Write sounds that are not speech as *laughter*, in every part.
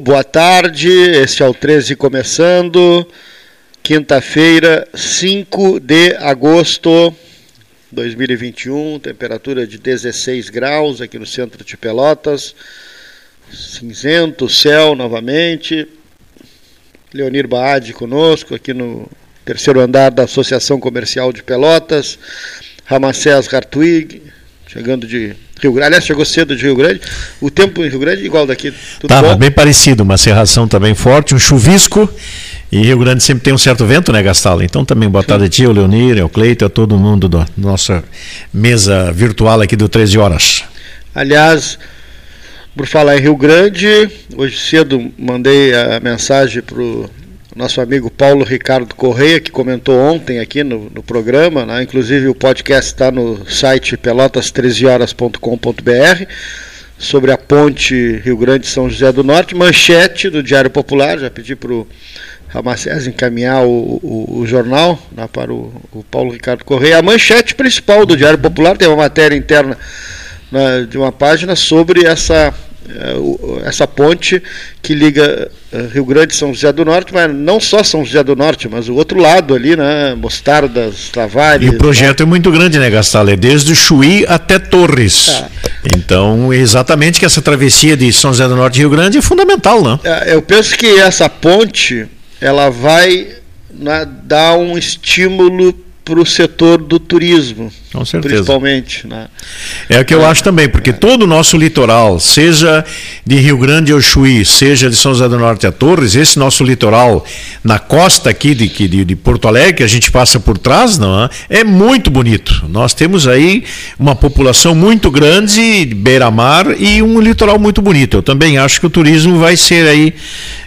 boa tarde. Este é o 13 começando. Quinta-feira, 5 de agosto 2021, temperatura de 16 graus aqui no centro de Pelotas. Cinzento, céu novamente. Leonir Baade conosco aqui no terceiro andar da Associação Comercial de Pelotas. Ramacés Hartwig, chegando de Rio Grande. Aliás, chegou cedo de Rio Grande. O tempo em Rio Grande é igual daqui. Estava bem parecido, uma serração também forte, um chuvisco. E Rio Grande sempre tem um certo vento, né, Gastalo? Então também boa tarde a ti, o Leonir, o Cleito, a todo mundo da nossa mesa virtual aqui do 13 Horas. Aliás, por falar em Rio Grande, hoje cedo mandei a mensagem para o nosso amigo Paulo Ricardo Correia, que comentou ontem aqui no, no programa, né? inclusive o podcast está no site pelotas13horas.com.br, sobre a ponte Rio Grande São José do Norte, manchete do Diário Popular, já pedi para o Ramacés encaminhar o, o, o jornal né, para o, o, Paulo Ricardo Correia. A manchete principal do Diário Popular tem uma matéria interna né, de uma página sobre essa essa ponte que liga é, Rio Grande e São José do Norte, mas não só São José do Norte, mas o outro lado ali, né? Mostardas, Tavares. E o projeto né? é muito grande, né, Gastal? É desde Chuí até Torres. É. Então, exatamente que essa travessia de São José do Norte e Rio Grande é fundamental, né? É, eu penso que essa ponte ela vai né, dar um estímulo para o setor do turismo, Com certeza. principalmente. Né? É o que eu é, acho também, porque é. todo o nosso litoral, seja de Rio Grande ao Chuí, seja de São José do Norte a Torres, esse nosso litoral na costa aqui de, de, de Porto Alegre, que a gente passa por trás, não é? é muito bonito. Nós temos aí uma população muito grande, beira-mar e um litoral muito bonito. Eu também acho que o turismo vai ser aí,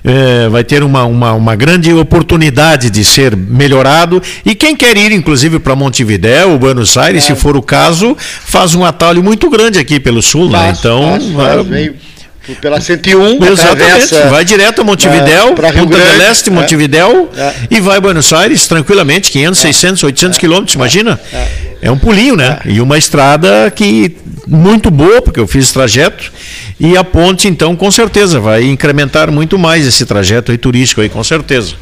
é, vai ter uma, uma, uma grande oportunidade de ser melhorado e quem quer ir, inclusive, inclusive para Montevidéu, Buenos Aires, é. se for o caso, faz um atalho muito grande aqui pelo sul, né? faz, né? Então, faz, faz, vem pela 101, Exatamente. Vai direto a Montevidéu, para Punta del Este, Montevidéu, é. e vai a Buenos Aires tranquilamente, 500, é. 600, 800 é. quilômetros, imagina? É. é. um pulinho, né? É. E uma estrada que muito boa, porque eu fiz trajeto, e a ponte, então, com certeza, vai incrementar muito mais esse trajeto aí turístico aí, com certeza.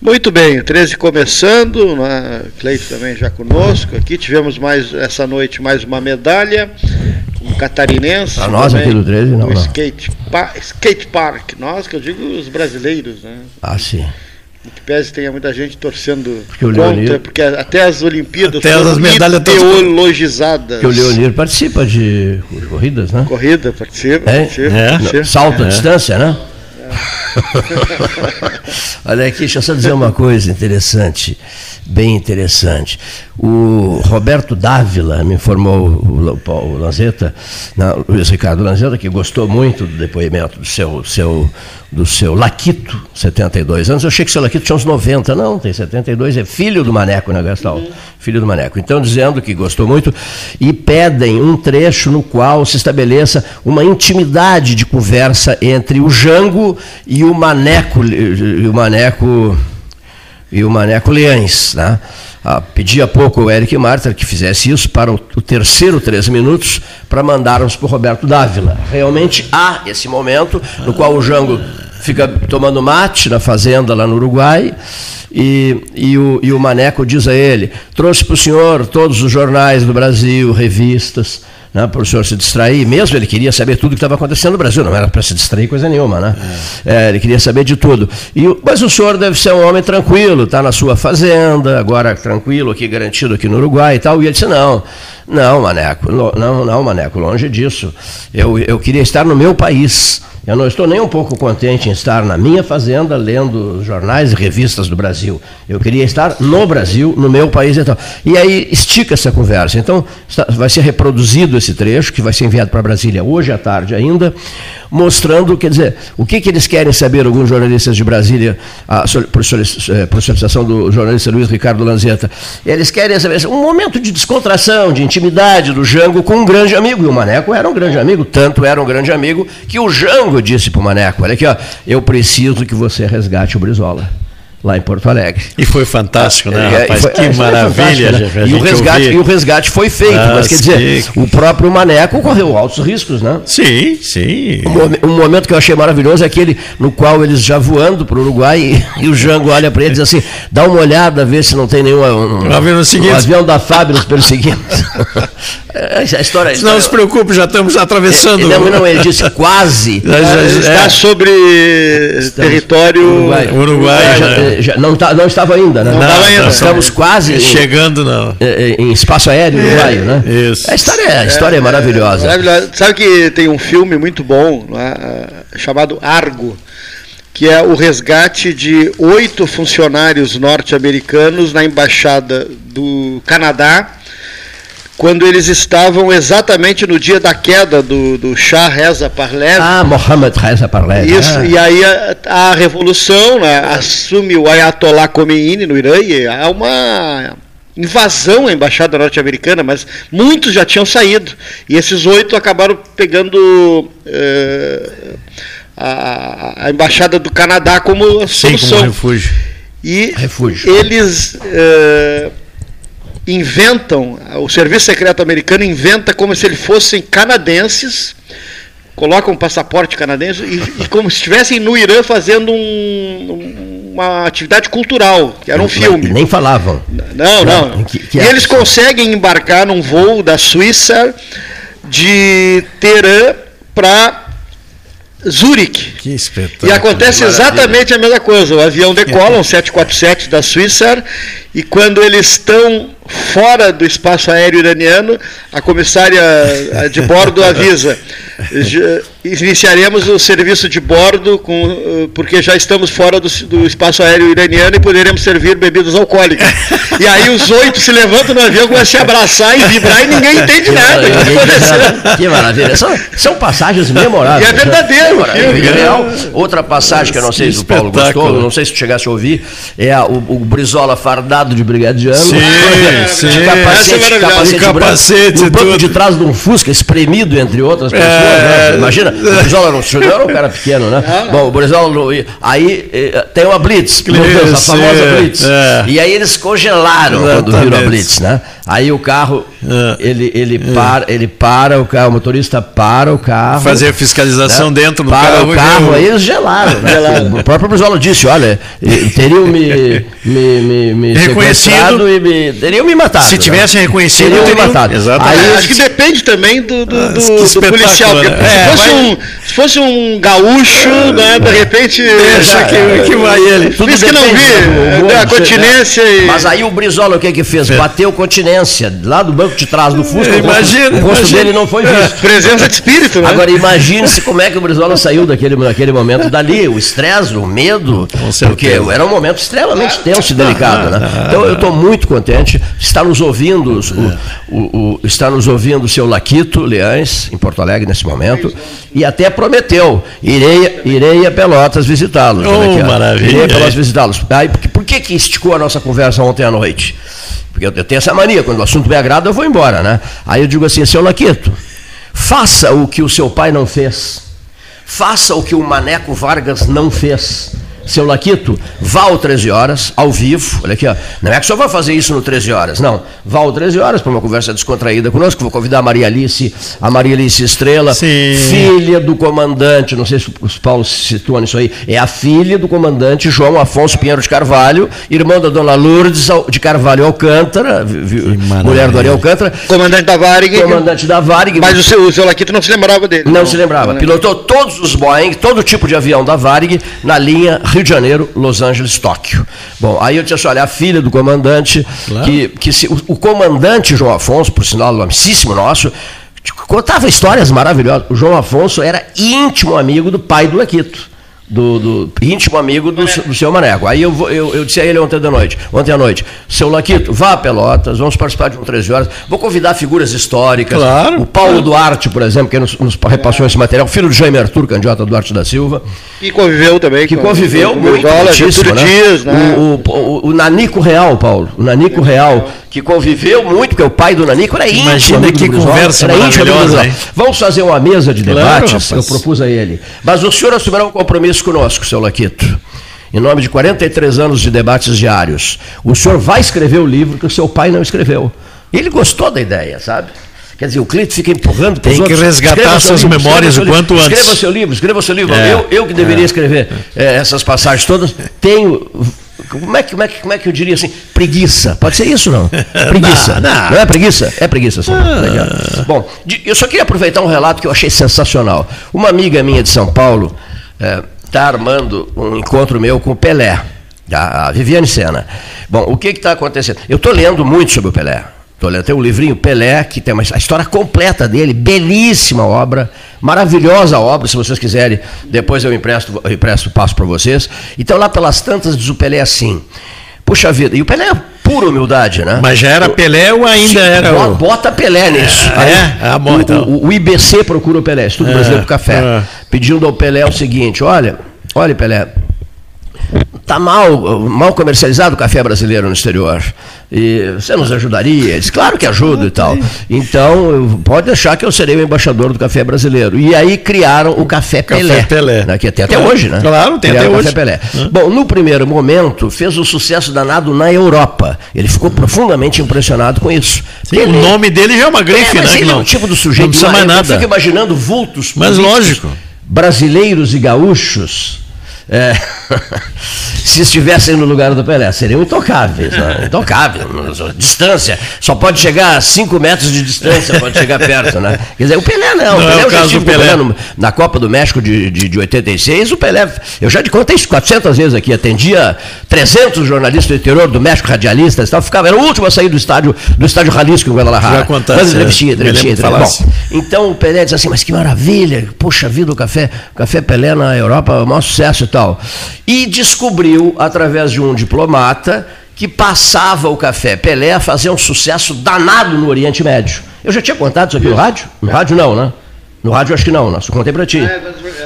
Muito bem, 13 começando, né? Cleito também já conosco aqui. Tivemos mais essa noite mais uma medalha, um catarinense. Para nós aqui do 13, não. não. Skate, pa, skate Park, nós que eu digo os brasileiros, né? Ah, sim. Que pese tenha muita gente torcendo porque contra, Leonir, porque até as Olimpíadas até as medalhas teologizadas. Que o Leonir participa de corridas, né? Corrida, participa. É? participa, é. participa. Salto à é. distância, né? *laughs* Olha aqui, deixa eu só dizer uma coisa interessante, bem interessante. O Roberto Dávila me informou, o, o Lanzetta, não, o Luiz Ricardo Lanzetta, que gostou muito do depoimento do seu, seu, do seu Laquito, 72 anos. Eu achei que seu Laquito tinha uns 90. Não, tem 72, é filho do Maneco, né, Gastal? Uhum. Filho do Maneco. Então, dizendo que gostou muito e pedem um trecho no qual se estabeleça uma intimidade de conversa entre o Jango e o Maneco, e o Maneco, e o Maneco Leães, né? Ah, pedi há pouco o Eric Marta que fizesse isso para o, o terceiro três minutos para mandarmos para o Roberto Dávila. Realmente há esse momento no qual o Jango fica tomando mate na fazenda lá no Uruguai e, e, o, e o Maneco diz a ele: trouxe para o senhor todos os jornais do Brasil, revistas né, para o senhor se distrair. Mesmo ele queria saber tudo o que estava acontecendo no Brasil, não era para se distrair coisa nenhuma, né? É. É, ele queria saber de tudo. E, mas o senhor deve ser um homem tranquilo, está na sua fazenda, agora tranquilo aqui, garantido aqui no Uruguai e tal. E ele disse: não, não, Maneco, não, não, Maneco, longe disso. Eu, eu queria estar no meu país. Eu não estou nem um pouco contente em estar na minha fazenda lendo jornais e revistas do Brasil. Eu queria estar no Brasil, no meu país e tal. E aí estica essa conversa. Então, vai ser reproduzido esse trecho, que vai ser enviado para Brasília hoje à tarde ainda, mostrando, quer dizer, o que, que eles querem saber, alguns jornalistas de Brasília, a, por, eh, por solicitação do jornalista Luiz Ricardo Lanzetta, eles querem saber um momento de descontração, de intimidade do Jango com um grande amigo. E o Maneco era um grande amigo, tanto era um grande amigo que o Jango disse para o Maneco: olha aqui, ó, eu preciso que você resgate o Brizola. Lá em Porto Alegre. E foi fantástico, né, É, rapaz? foi- que é, foi maravilha, né? E o, resgate, ouvir. e o resgate foi feito, Ah, mas quer dizer, sim. o próprio Maneco correu altos riscos, né? Sim, sim. Um Um momento que eu achei maravilhoso é aquele no qual eles já voando para o Uruguai *laughs* e, e o Jango olha para ele e diz assim: dá uma olhada, vê se não tem nenhum um, Um avião um avião da FAB nos perseguindo. *laughs* É, a história. a Não se história- preoccupe, já estamos atravessando. Não, não, ele disse quase. Já- já- Está é. sobre território Uruguai. Uruguai, É, já- né? Já- não, tá- não estava ainda, né? Não estava ainda. Estamos quase em, Chegando, não. em- em espaço aéreo uruguaio, né? isso. A história, é- a história é, maravilhosa. Maravilhosa. Sabe que tem um filme muito bom lá, ah, chamado Argo, que é o resgate de oito funcionários norte-americanos na embaixada do Canadá, quando eles estavam exatamente no dia da queda do, do Shah Reza Pahlavi. Ah, Mohamed Reza Pahlavi. Isso, ah. e aí a, a revolução né, assume o Ayatollah Khomeini no Irã e há uma invasão à embaixada norte-americana, mas muitos já tinham saído. E esses oito acabaram pegando eh, a, a embaixada do Canadá como Sim, solução. como refúgio. E Refúgio. eles eh, inventam, o Serviço Secreto Americano inventa como se eles fossem canadenses, colocam um passaporte canadense e, e como se estivessem no Irã fazendo um- uma atividade cultural, que era um filme. Nem falavam. Não, não. Não, que- que e é eles conseguem embarcar num voo da Suíça de Teherã para Zurique. Que espetáculo. E acontece exatamente a mesma coisa. O avião decola, um *laughs* 747 da Suíça, e quando eles estão fora do espaço aéreo iraniano, a comissária eh, de bordo avisa: *laughs* "Já iniciaremos o serviço de bordo com, eh, porque já estamos fora do, do espaço aéreo iraniano e poderemos servir bebidas alcoólicas. *laughs* E aí os oito se levantam no avião, começam a se abraçar e vibrar e ninguém *laughs* entende nada. O que está acontecendo? Que maravilha. São, são passagens memoráveis. E é verdadeiro né? o filme. É real. Outra passagem que eu não sei se o Paulo gostou, não sei se tu chegasse a ouvir, é a- o, o Brizola fardado de brigadiano. Sim, É, *laughs* sim. De Essa capacete, é capacete, De capacete branco, no banco de trás de um Fusca, espremido entre outras pessoas. É. né? Imagina, o Brizola não, não era um cara pequeno, né? Bom, o Brizola, não- aí eh, tem uma Blitz, meu Deus, a famosa é, Blitz. é. E aí eles congelaram quando viram a Exatamente. Blitz, né? Aí o carro, É. ele, ele, para, ele para o carro, o motorista para o carro. Fazer a fiscalização né? dentro do para carro. o e carro, o- aí eles gelaram. Né? O próprio Brizola disse, olha, eh, teriam me, me, me, me Reconhecido. e me, teriam me matado. Se né? tivessem reconhecido, teriam me teriam- matado. Exatamente. Aí É, acho que depende também do, do, do- que do policial. porque né? se, É, fosse vai- um, se fosse um gaúcho, né, de repente. Deixa que, que vai ele. Tudo Isso que não vi, né, do humor, a seu- continência e- Mas aí o Brizola o que que fez? Bateu continência lá do banco de trás do Fusca. o rosto- Imagina, o rosto dele não foi visto. Presença de espírito, né? Agora imagine-se como é que o Brizola saiu daquele, daquele momento dali, o estresse, o medo, certeza. porque era um momento extremamente tenso e delicado, né? Então eu estou muito contente, está nos ouvindo, o, o- o- está nos ouvindo o seu Laquito Leães, em Porto Alegre nesse momento, e até prometeu, irei, irei a Pelotas visitá-los. Oh, Olha aqui, ó. maravilha. Irei a Pelotas visitá-los. Aí, por, que- por que que esticou a nossa conversa ontem à noite? Porque eu, eu tenho essa mania, quando o assunto me agrada, eu vou embora, né? Aí eu digo assim, seu Laquito, faça o que o seu pai não fez. Faça o que o Maneco Vargas não fez. Seu Laquito, vá ao 13 horas, ao vivo. Olha aqui, ó. Não é que só vai fazer isso no 13 horas, não. Vá ao 13 horas para uma conversa descontraída conosco. Vou convidar a Maria Alice, a Maria Alice Estrela, Sim. filha do comandante, não sei se os Paulo se situa nisso aí, é a filha do comandante João Afonso Pinheiro de Carvalho, irmão da dona Lourdes de Carvalho Alcântara, mulher do Ari Alcântara, Comandante da Varig. comandante da Varig. Mas o seu, o seu Laquito não se lembrava dele. Não se lembrava. Pilotou todos os Boeing, todo tipo de avião da Varig na linha Rio de Janeiro, Los Angeles, Tóquio. Bom, aí eu disse olha, a filha do comandante, que, que se- o, o comandante João Afonso, por sinal, amicíssimo nosso, contava histórias maravilhosas. O João Afonso era íntimo amigo do pai do Laquito. Do, do íntimo amigo do, do seu Maneco. Aí eu, vou- eu, eu disse a ele ontem da noite, ontem à noite, seu Laquito, vá a Pelotas, vamos participar de um 13 horas, vou convidar figuras históricas. Claro. O Paulo Duarte, por exemplo, que nos, nos repassou esse material, filho do Jaime Arthur, candidato a Duarte da Silva, Que conviveu também. que com- conviveu com o muito Getúlio né? Dias, né? O, o- o Nanico Real, Paulo, o Nanico Real, que conviveu muito, porque o pai do Nanico era íntimo Imagina que Brizola, conversa íntimo amigo do maravilhosa, Brizola. hein? Vamos fazer uma mesa de Claro, debates, rapaz. eu propus a ele. Mas o senhor assumirá um compromisso conosco, seu Laquito. em nome de 43 anos de debates diários. O senhor vai escrever o livro que o seu pai não escreveu. Ele gostou da ideia, sabe? Quer dizer, o Clito fica empurrando para Tem que resgatar suas memórias o quanto escreva antes. Escreva seu livro, escreva seu livro. É, eu, eu que deveria escrever é, essas passagens todas. Tenho. Como é, que, como, é que, como é que eu diria assim? Preguiça. Pode ser isso, não? *laughs* Preguiça. Não, não. Não é preguiça? É preguiça, sim. Legal. Bom, eu só queria aproveitar um relato que eu achei sensacional. Uma amiga minha de São Paulo está armando um encontro meu com o Pelé, a Viviane Sena. Bom, o que está acontecendo? Eu estou lendo muito sobre o Pelé. Tô tem um livrinho Pelé, que tem uma, a história completa dele, belíssima obra, maravilhosa obra, se vocês quiserem, depois eu empresto, eu empresto passo para vocês. Então lá pelas tantas diz o Pelé assim, puxa vida, e o Pelé é pura humildade, né? Mas já era Pelé ou ainda era Bo- o. Bota Pelé nisso. É, Aí, é? Ah, bom, o, então. o- o IBC procura o Pelé, Estudo Brasileiro do Café, é. pedindo ao Pelé o seguinte: olha, olha, Pelé, tá mal, mal comercializado o café brasileiro no exterior. E você nos ajudaria? Disse, claro que ajudo e tal. Então, eu- pode deixar que eu serei o embaixador do café brasileiro. E aí criaram o Café, Café Pelé. Pelé. né, que tem até Claro, hoje, né? claro, tem Criaram até o Café hoje. Pelé. Bom, no primeiro momento, fez um sucesso danado na Europa. Ele ficou profundamente impressionado com isso. Sim, Ele- o nome dele já é uma é, grife, mas né? ele que é o tipo do sujeito Não precisa mais eu nada. fico imaginando vultos Mas lógico. brasileiros e gaúchos é, se estivessem no lugar do Pelé, seriam intocáveis, né? intocáveis, distância, só pode chegar a 5 metros de distância, pode chegar perto, né? Quer dizer, o Pelé não, Não o é Pelé o eu já caso do o Pelé. no- na Copa do México de, de, de 86, o Pelé, eu já te contei isso 400 vezes aqui, atendia 300 jornalistas do interior do México, radialistas e tal, ficava, era o último a sair do estádio, do estádio Jalisco em Guadalajara. Já contaste, Dando é. entrevistinha, lembro entrevistinha, entrevistinha. falasse. Bom, então o Pelé diz assim, mas que maravilha, poxa vida, o café, o café Pelé na Europa, o maior sucesso e tal. E descobriu, através de um diplomata, que passava o café Pelé a fazer um sucesso danado no Oriente Médio. Eu já tinha contado isso aqui no rádio? No rádio não, né? No rádio acho que não, né? Só contei pra ti.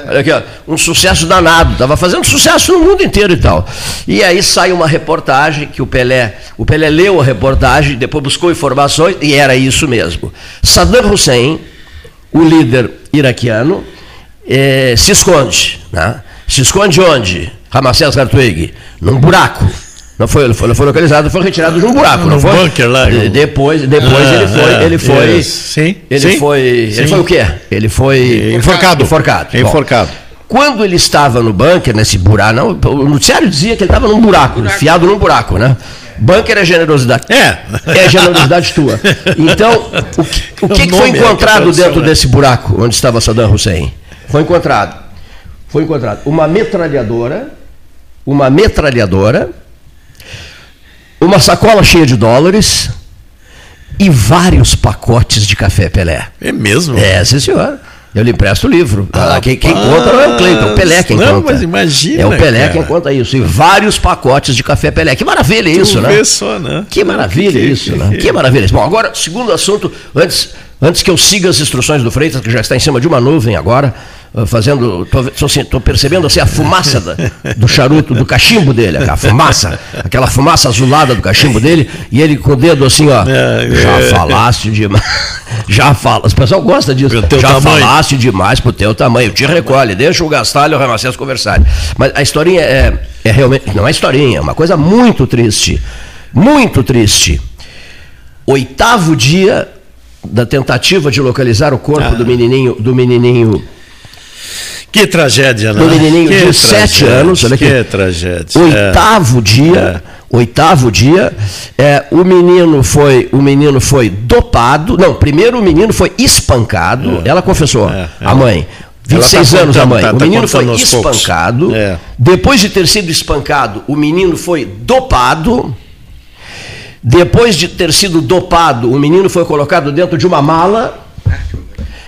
Olha aqui, ó, um sucesso danado, estava fazendo sucesso no mundo inteiro e tal. E aí sai uma reportagem que o Pelé, o Pelé leu a reportagem, depois buscou informações e era isso mesmo. Saddam Hussein, o líder iraquiano, eh, se esconde. Né? Se esconde onde? Ramsés Hartwig? Num buraco. Não foi, não foi, foi localizado, foi retirado de um buraco, não Num foi? bunker lá, Depois, depois Ah, ele foi, é, ele foi. Sim, ele sim, foi, ele sim. foi o quê? Ele foi Enforcado. Enforcado. Bom, Enforcado. quando ele estava no bunker, nesse buraco, não, o noticiário dizia que ele estava num buraco, enfiado num buraco, né? Bunker é generosidade. É. É generosidade tua. Então, o que, o que O que foi é que encontrado apareceu, dentro né? desse buraco onde estava Saddam Hussein? Foi encontrado. Foi encontrado uma metralhadora, uma metralhadora, uma sacola cheia de dólares e vários pacotes de café Pelé. É mesmo? É, sim, senhor. Eu lhe empresto o livro. Ah, quem, quem conta não é o Cleiton, é o Pelé quem Não, conta. mas imagina, É o Pelé cara. quem conta isso. E vários pacotes de café Pelé. Que maravilha isso, né? só, né? Que maravilha Que- que- isso, que- né? que- Que maravilha. Bom, agora, segundo assunto, antes, antes que eu siga as instruções do Freitas, que já está em cima de uma nuvem agora, fazendo. Estou percebendo assim, a fumaça da- do charuto, do cachimbo dele, a fumaça, aquela fumaça azulada do cachimbo dele, e ele com o dedo assim, ó. É, já é. falaste demais. *laughs* Já fala. O pessoal gosta disso. Já tamanho. falaste demais pro teu tamanho. Te recolhe, deixa o Gastalho e o conversarem. Mas a historinha é, é realmente. Não é historinha, é uma coisa muito triste. Muito triste. Oitavo dia da tentativa de localizar o corpo Ah. do menininho, do menininho, Que tragédia, né? que de sete anos, olha aqui. Que tragédia. Oitavo dia, oitavo dia, é, o menino foi, o menino foi dopado. Não, primeiro o menino foi espancado. Ela confessou, É, é. a mãe. Ela 26 tá anos a mãe. tá- o tá menino foi espancado. É. Depois de ter sido espancado, o menino foi dopado. Depois de ter sido dopado, o menino foi colocado dentro de uma mala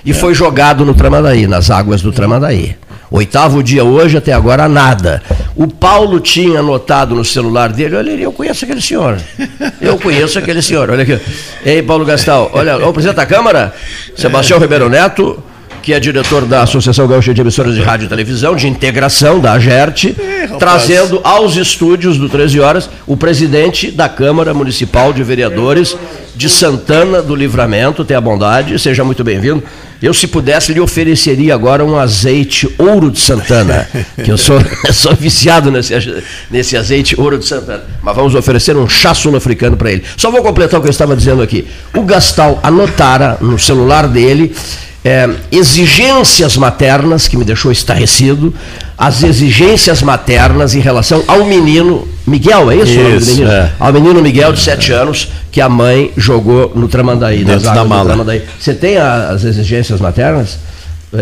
e foi jogado no Tramandaí, nas águas do Tramandaí. Oitavo dia hoje, até agora nada. O Paulo tinha anotado no celular dele, olha, eu conheço aquele senhor. Eu conheço aquele senhor. Olha aqui. Ei, Paulo Gastal, olha, o presidente da Câmara, Sebastião Ribeiro Neto, que é diretor da Associação Gaúcha de Emissoras de Rádio e Televisão, de integração da AGERT, trazendo aos estúdios do 13 Horas o presidente da Câmara Municipal de Vereadores de Santana do Livramento. Tenha a bondade, seja muito bem-vindo. Eu, se pudesse, lhe ofereceria agora um azeite ouro de Santana, que eu sou, eu *laughs* sou viciado nesse, nesse azeite ouro de Santana. Mas vamos oferecer um chá sul-africano para ele. Só vou completar o que eu estava dizendo aqui. O Gastal anotara no celular dele é, exigências maternas, que me deixou estarrecido, as exigências maternas em relação ao menino Miguel, é isso? isso menino? É. Ao menino Miguel, de 7 anos, que a mãe jogou no Tramandaí. Dentro da do mala. Tramandaí. Você tem as exigências maternas?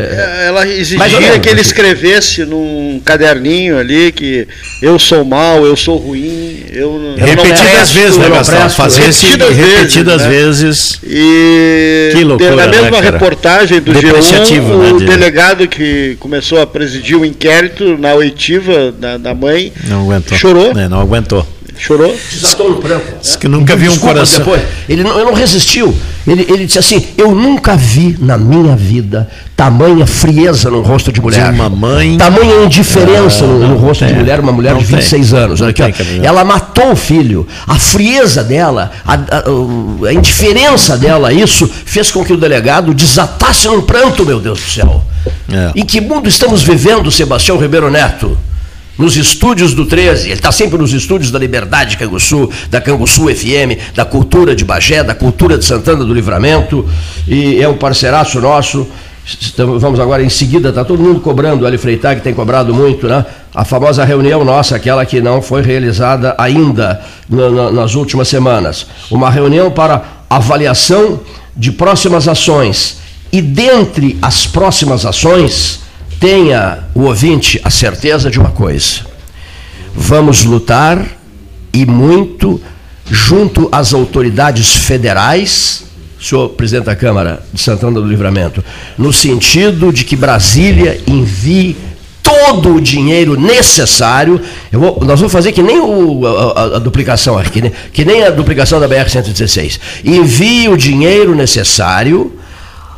É, Ela exigia que ele escrevesse num caderninho ali que eu sou mal, eu sou ruim, eu, Repetidas presto, vezes, né, Gastão? Fazer esse repetidas repetidas vezes, né? E Que loucura, na mesma né, reportagem do G1, Depreciativo, o né, de- delegado que começou a presidir o inquérito na oitiva da, da mãe Não aguentou. chorou, É, não aguentou. Chorou. Desatou no pranto. Diz que nunca viu um coração. Depois. Ele não, ele não resistiu. Ele, ele disse assim: Eu nunca vi na minha vida tamanha frieza no rosto de mulher. De uma mãe. Tamanha indiferença Ah, no, no não rosto de tem. mulher, uma mulher Não de 26 tem. anos. Não aqui, tem. Ela matou o filho. A frieza dela, a, a- a indiferença dela, isso fez com que o delegado desatasse num pranto, meu Deus do céu. É. Em que mundo estamos vivendo, Sebastião Ribeiro Neto? Nos estúdios do 13, ele está sempre nos estúdios da Liberdade Canguçu, da Canguçu FM, da Cultura de Bagé, da Cultura de Santana do Livramento, e é um parceiraço nosso. Estamos- Vamos agora em seguida, está todo mundo cobrando, o Eli Freitag tem cobrado muito, né? A famosa reunião nossa, aquela que não foi realizada ainda na- na- nas últimas semanas. Uma reunião para avaliação de próximas ações. E dentre as próximas ações, tenha o ouvinte a certeza de uma coisa: vamos lutar e muito junto às autoridades federais, senhor presidente da Câmara de Santana do Livramento, no sentido de que Brasília envie todo o dinheiro necessário. Vou- nós vamos fazer que nem o- a, a- a duplicação aqui, né? que nem a duplicação da BR-116. Envie o dinheiro necessário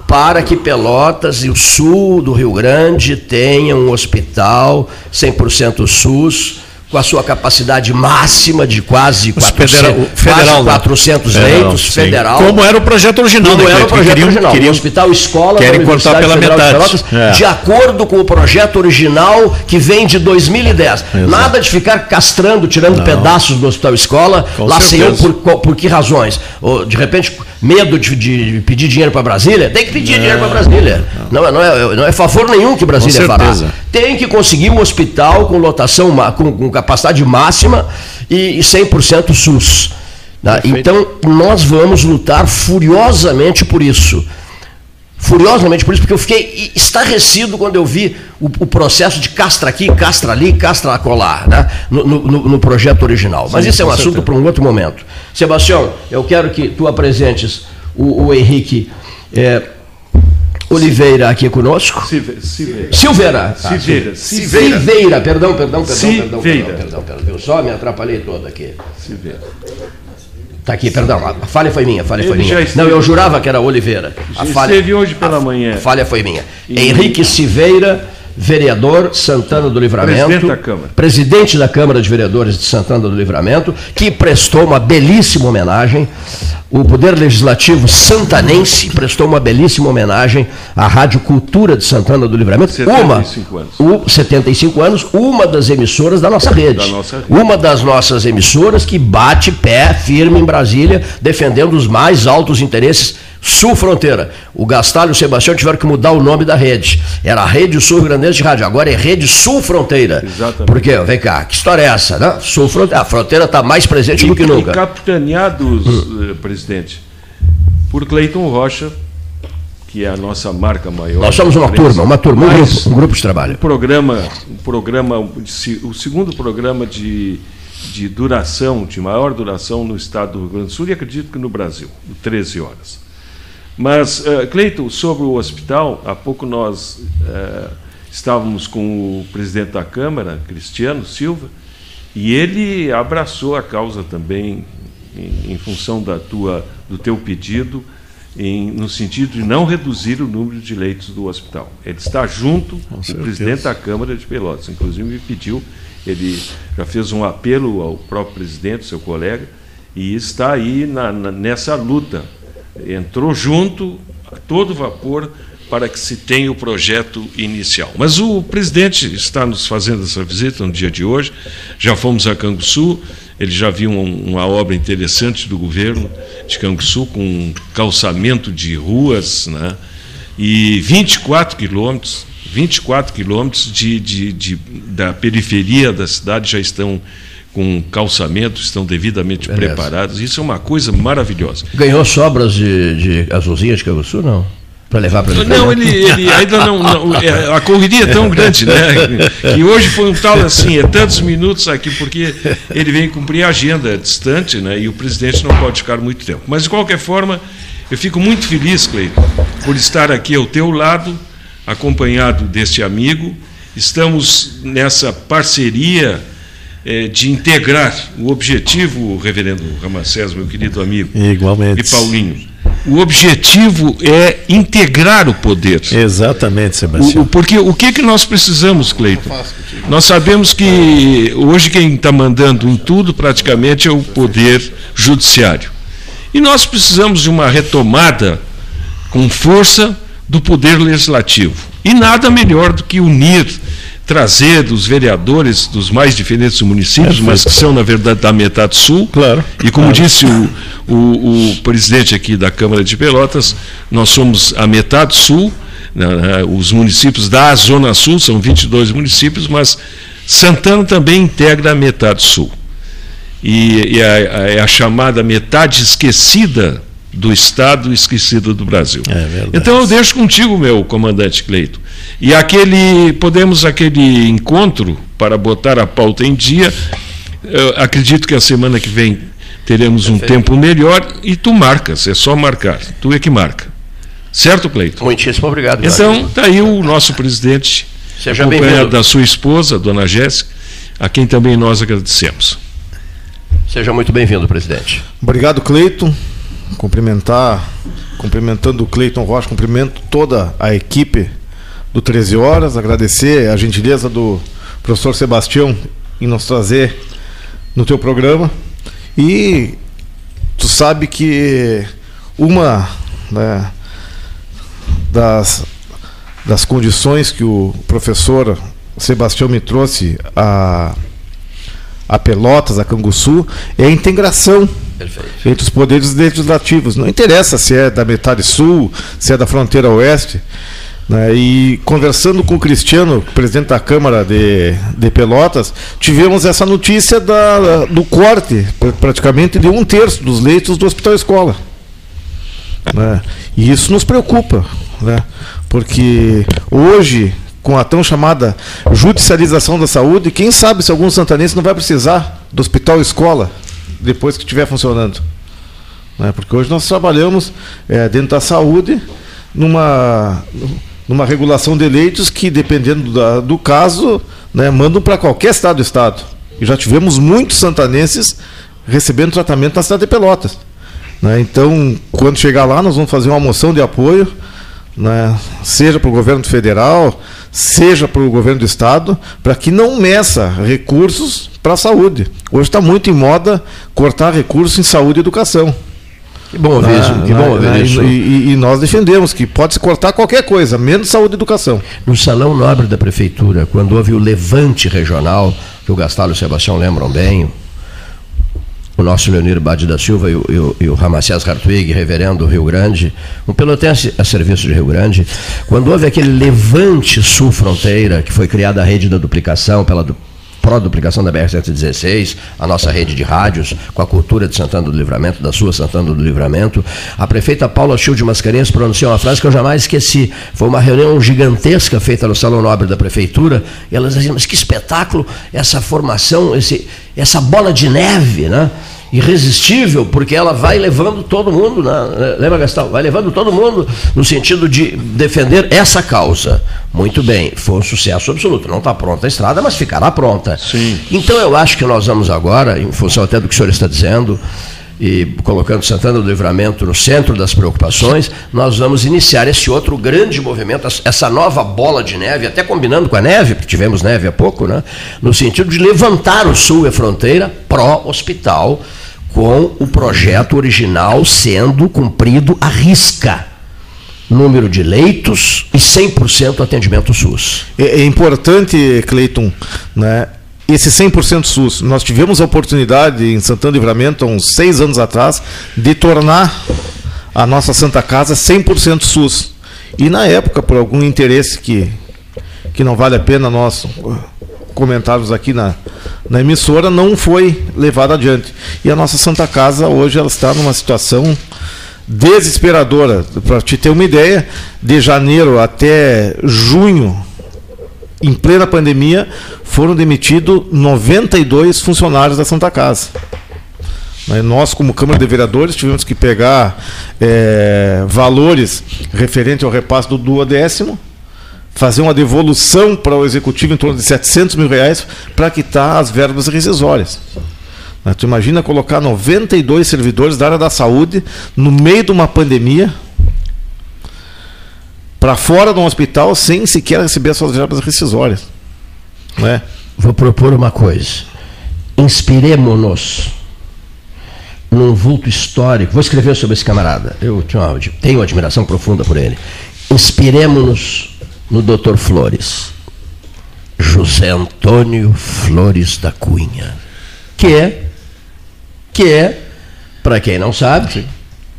para que Pelotas e o sul do Rio Grande tenham um hospital 100% SUS, com a sua capacidade máxima de quase 400, federal- o federal, quase né? 400 Federal, leitos, sim. federal. Como era o projeto original, Como né, era o projeto Queriam- original, queriam- Hospital Escola querem cortar Universidade pela Federal de metade. Pelotas, É. de acordo com o projeto original que vem de 2010. Exato. Nada de ficar castrando, tirando pedaços do Hospital Escola, Com lá sei eu por, por que razões. Ou, de repente, medo de, de pedir dinheiro para Brasília? Tem que pedir dinheiro para Brasília. Não, é- não, é, não é favor nenhum que Brasília fará. Tem que conseguir um hospital com lotação, com, com capacidade máxima e, e 100% SUS. tá? Então, nós vamos lutar furiosamente por isso. Furiosamente por isso, porque eu fiquei estarrecido quando eu vi o, o processo de castra aqui, castra ali, castra acolá, né? no, no- no- projeto original. Mas Sim, isso é um assunto certeza. para um outro momento. Sebastião, eu quero que tu apresentes o, o Henrique eh, Oliveira aqui conosco. Silveira. Silveira. Silveira. Tá, Silveira. Silveira. Perdão, perdão, perdão, perdão, perdão, perdão, perdão. Eu só me atrapalhei todo aqui. Silveira. Tá aqui, perdão. A falha foi minha, a falha foi Ele já minha. Não, eu jurava que era Oliveira. A Já falha, esteve hoje pela manhã. A falha foi minha. E- Henrique Silveira, vereador Santana do Livramento. Presidente da Câmara. Presidente da Câmara de Vereadores de Santana do Livramento, que prestou uma belíssima homenagem. O Poder Legislativo santanense prestou uma belíssima homenagem à Rádio Cultura de Santana do Livramento. 75 anos. uma, o 75 anos, uma das emissoras da nossa rede. Da nossa rede. Uma das nossas emissoras que bate pé firme em Brasília, defendendo os mais altos interesses sul-fronteira. O Gastalho e o Sebastião tiveram que mudar o nome da rede. Era a Rede Sul Rio Grandense de Rádio, agora é Rede Sul-Fronteira. Exatamente. Porque, vem cá, que história é essa, né? Sul-Fronteira, a fronteira está mais presente do que E, e nunca. capitaneados, Hum. eh, presidente, por Cleiton Rocha, que é a nossa marca maior. Nós somos uma turma, uma turma, um grupo, um grupo de um trabalho. programa, um programa, de se- o segundo programa de, de duração, de maior duração no estado do Rio Grande do Sul e acredito que no Brasil, o 13 horas. Mas, uh, Cleiton, sobre o hospital, há pouco nós eh, estávamos com o presidente da Câmara, Cristiano Silva, e ele abraçou a causa também em, em função da tua, do teu pedido em, no sentido de não reduzir o número de leitos do hospital. Ele está junto com o presidente da Câmara de Pelotas, inclusive me pediu, ele já fez um apelo ao próprio presidente, seu colega, e está aí na, na, nessa luta. Entrou junto, a todo vapor, para que se tenha o projeto inicial. Mas o presidente está nos fazendo essa visita no dia de hoje, já fomos a Canguçu, ele já viu uma obra interessante do governo de Canguçu, com calçamento de ruas, né? e 24 quilômetros, 24 quilômetros de, de, de, da periferia da cidade já estão com calçamento, estão devidamente Beleza. preparados. Isso é uma coisa maravilhosa. Ganhou sobras de, de azulzinhas de Canguçu, não? para levar para Não, ele, ele ainda não, não é, a correria é tão grande, né? Que hoje foi um tal assim, é tantos minutos aqui, porque ele vem cumprir a agenda distante, né? E o presidente não pode ficar muito tempo. Mas, de qualquer forma, eu fico muito feliz, Cleiton, por estar aqui ao teu lado, acompanhado deste amigo. Estamos nessa parceria de integrar o objetivo, reverendo Ramacés, meu querido amigo, Igualmente. e Paulinho o objetivo é integrar o poder. Exatamente, Sebastião. O, porque o que, que nós precisamos, Cleiton? Nós sabemos que hoje quem está mandando em tudo praticamente é o poder judiciário. E nós precisamos de uma retomada com força do poder legislativo. E nada melhor do que unir trazer os vereadores dos mais diferentes municípios, mas que são, na verdade, da metade sul. Claro. E como claro. disse o, o, o, presidente aqui da Câmara de Pelotas, nós somos a metade sul, né, né os municípios da Zona Sul, são 22 municípios, mas Santana também integra a metade sul. E, e a, a, é a chamada metade esquecida do Estado esquecida do Brasil. É então eu deixo contigo, meu comandante Cleito. E aquele, podemos aquele encontro para botar a pauta em dia. acredito que a semana que vem teremos um tempo melhor e tu marcas, é só marcar. Tu é que marca. Certo, Cleito? Muitíssimo obrigado. Então, está aí o nosso presidente, Seja acompanhado da sua esposa, dona Jéssica, a quem também nós agradecemos. Seja muito bem-vindo, presidente. Obrigado, Cleiton. Cumprimentar, cumprimentando o Cleiton Rocha, cumprimento toda a equipe do 13 Horas, agradecer a gentileza do professor Sebastião em nos trazer no teu programa. E tu sabe que uma né, das, das condições que o professor Sebastião me trouxe a, a Pelotas, a Canguçu, é a integração Perfeito. entre os poderes legislativos. Não interessa se é da metade sul, se é da fronteira oeste. Né? E conversando com o Cristiano, presidente da Câmara de, de Pelotas, tivemos essa notícia da, do corte, praticamente, de um terço dos leitos do Hospital Escola. Né? E isso nos preocupa, né? porque hoje, com a tão chamada judicialização da saúde, quem sabe se algum santanense não vai precisar do Hospital Escola depois que estiver funcionando. Né? Porque hoje nós trabalhamos é, dentro da saúde numa numa regulação de leitos que, dependendo da, do caso, né, mandam para qualquer estado do estado. E já tivemos muitos santanenses recebendo tratamento na cidade de Pelotas. Né? Então, quando chegar lá, nós vamos fazer uma moção de apoio, né, seja para o governo federal, seja para o governo do estado, para que não meça recursos para a saúde. Hoje está muito em moda cortar recursos em saúde e educação. Que bom ouvir isso. Que bom ouvir isso. E, e, nós defendemos que pode se cortar qualquer coisa, menos saúde e educação. No Salão Nobre da Prefeitura, quando houve o levante regional, que o Gastalho e o Sebastião lembram bem, o nosso Leonir Bade da Silva e o, e o, e o Ramacés Hartwig, reverendo do Rio Grande, um pelotense a serviço de Rio Grande, quando houve aquele levante sul-fronteira, que foi criada a rede da duplicação pela pró-duplicação da BR-116, a nossa rede de rádios, com a cultura de Santana do Livramento, da sua Santana do Livramento. A prefeita Paula Chil de Mascarenhas pronunciou uma frase que eu jamais esqueci. Foi uma reunião gigantesca feita no Salão Nobre da Prefeitura, e ela dizia, mas que espetáculo essa formação, esse, essa bola de neve, né? Irresistível, porque ela vai levando todo mundo, né? lembra Gastão? Vai levando todo mundo no sentido de defender essa causa. Muito bem, foi um sucesso absoluto. Não está pronta a estrada, mas ficará pronta. Sim. Então eu acho que nós vamos agora, em função até do que o senhor está dizendo, e colocando Santana do Livramento no centro das preocupações, nós vamos iniciar esse outro grande movimento, essa nova bola de neve, até combinando com a neve, porque tivemos neve há pouco, né? no sentido de levantar o Sul e a fronteira pró-hospital, com o projeto original sendo cumprido à risca número de leitos e 100% atendimento SUS. É, é importante, Cleiton, né, esse 100% SUS. Nós tivemos a oportunidade em Santana do Livramento, há uns seis anos atrás, de tornar a nossa Santa Casa 100% SUS. E na época, por algum interesse que, que não vale a pena nós comentarmos aqui na, na emissora, não foi levado adiante. E a nossa Santa Casa hoje ela está numa situação desesperadora. Para te ter uma ideia, de janeiro até junho, em plena pandemia, foram demitidos 92 funcionários da Santa Casa. Nós, como Câmara de Vereadores, tivemos que pegar é, valores referentes ao repasse do duodécimo, fazer uma devolução para o Executivo em torno de 700 mil reais para quitar as verbas rescisórias. Mas tu imagina colocar 92 servidores da área da saúde no meio de uma pandemia para fora de um hospital sem sequer receber as suas verbas rescisórias. Não é? Vou propor uma coisa. Inspiremos-nos num vulto histórico. Vou escrever sobre esse camarada. Eu tenho uma admiração profunda por ele. Inspiremos-nos no Dr. Flores. José Antônio Flores da Cunha. Que é que é, para quem não sabe, Sim.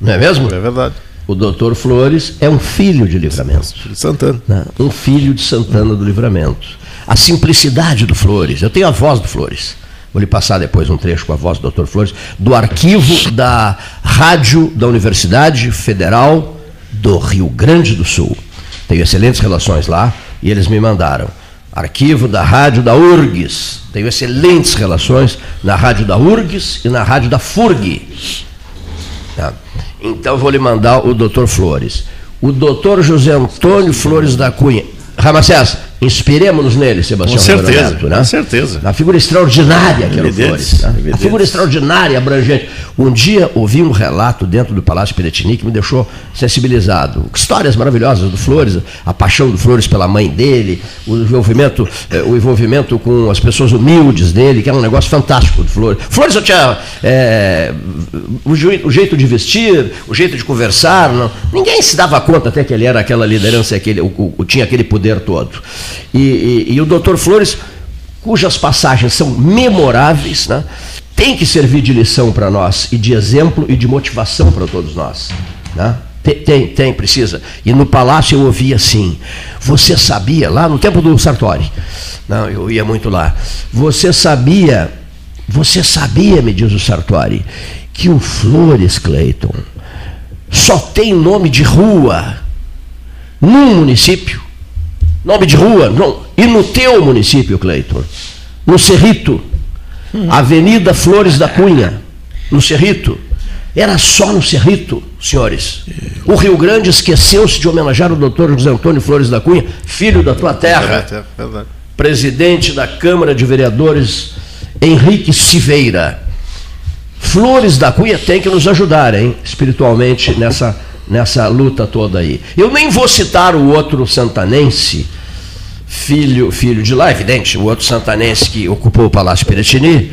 não é mesmo? É verdade. O doutor Flores é um filho de Livramento. De Santana. Né? Um filho de Santana do Livramento. A simplicidade do Flores. Eu tenho a voz do Flores. Vou lhe passar depois um trecho com a voz do doutor Flores, do arquivo da Rádio da Universidade Federal do Rio Grande do Sul. Tenho excelentes relações lá e eles me mandaram arquivo da rádio da URGS. Tenho excelentes relações na rádio da URGS e na rádio da FURG. Tá? Então vou lhe mandar o doutor Flores. O doutor José Antônio Flores da Cunha. Ramacés, Inspiremos-nos nele, Sebastião Com certeza, né? com certeza. A figura extraordinária que era o Flores. Né? A figura extraordinária, abrangente. Um dia ouvi um relato dentro do Palácio Piratini que me deixou sensibilizado. Histórias maravilhosas do Flores, a paixão do Flores pela mãe dele, o envolvimento, eh, o envolvimento com as pessoas humildes dele, que era um negócio fantástico do Flores. Flores eu tinha é, o, o, jeito de vestir, o jeito de conversar. Não, ninguém se dava conta até que ele era aquela liderança, aquele, o, o, tinha aquele poder todo. E, e, e o doutor Flores, cujas passagens são memoráveis, né, tem que servir de lição para nós, e de exemplo e de motivação para todos nós. Né? Tem, tem, precisa. E no palácio eu ouvia assim: você sabia, lá no tempo do Sartori, não, eu ia muito lá, você sabia, você sabia, me diz o Sartori, que o Flores Clayton só tem nome de rua num município? Nome de rua. Não. E no teu município, Cleiton? No Cerrito. Avenida Flores da Cunha. No Cerrito. Era só no Cerrito, senhores. O Rio Grande esqueceu-se de homenagear o doutor José Antônio Flores da Cunha, filho da tua terra. Presidente da Câmara de Vereadores, Henrique Siveira. Flores da Cunha tem que nos ajudar, hein, espiritualmente, nessa, nessa luta toda aí. Eu nem vou citar o outro santanense, filho, filho de lá, evidente, o outro santanense que ocupou o Palácio Piratini,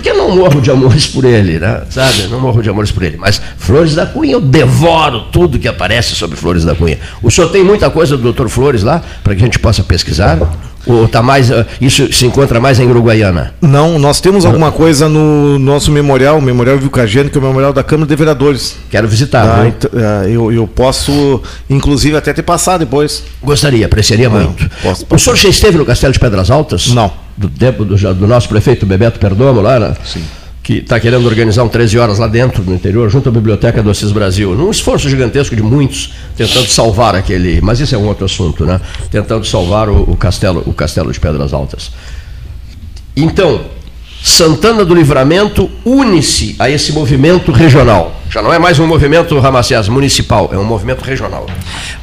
porque não morro de amores por ele, né? sabe? Não morro de amores por ele. Mas Flores da Cunha, eu devoro tudo que aparece sobre Flores da Cunha. O senhor tem muita coisa do doutor Flores lá, para que a gente possa pesquisar? Ou tá mais, ah, isso se encontra mais em Uruguaiana? Não, nós temos alguma coisa no nosso memorial, o Memorial Vilcageno, que é o memorial da Câmara de Vereadores. Quero visitar. Ah, então, ah, eu, eu posso, inclusive, até te passar depois. Gostaria, apreciaria ah, muito. Posso, posso. O senhor já esteve no Castelo de Pedras Altas? Não. Do tempo do, do nosso prefeito Bebeto Perdomo lá, né? Que está querendo organizar um 13 horas lá dentro, no interior, junto à Biblioteca do Assis Brasil. Num esforço gigantesco de muitos, tentando salvar aquele. Mas isso é um outro assunto, né? Tentando salvar o, o castelo, o castelo de Pedras Altas. Então, Santana do Livramento une-se a esse movimento regional. Já não é mais um movimento, Ramacés, municipal, é um movimento regional.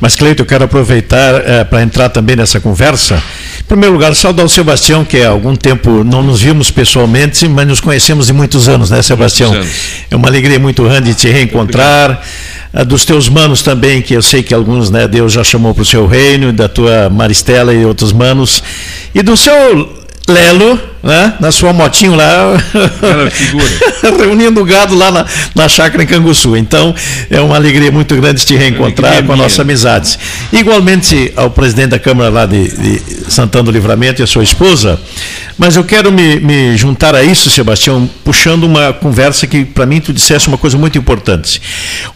Mas, Cleito, eu quero aproveitar é, para entrar também nessa conversa. Em primeiro lugar, saudar o Sebastião, que há algum tempo não nos vimos pessoalmente, mas nos conhecemos de muitos anos, né, Sebastião? Anos. É uma alegria muito grande te reencontrar. Dos teus manos também, que eu sei que alguns, né, Deus já chamou para o seu reino, da tua Maristela e outros manos. E do seu Lelo, né? Na sua motinho lá, *laughs* reunindo gado lá na, na chácara em Canguçu. Então, é uma alegria muito grande te reencontrar com a nossa amizade. Igualmente ao presidente da Câmara lá de, de Santana do Livramento e a sua esposa, mas eu quero me, me juntar a isso, Sebastião, puxando uma conversa que, para mim, tu disseste uma coisa muito importante.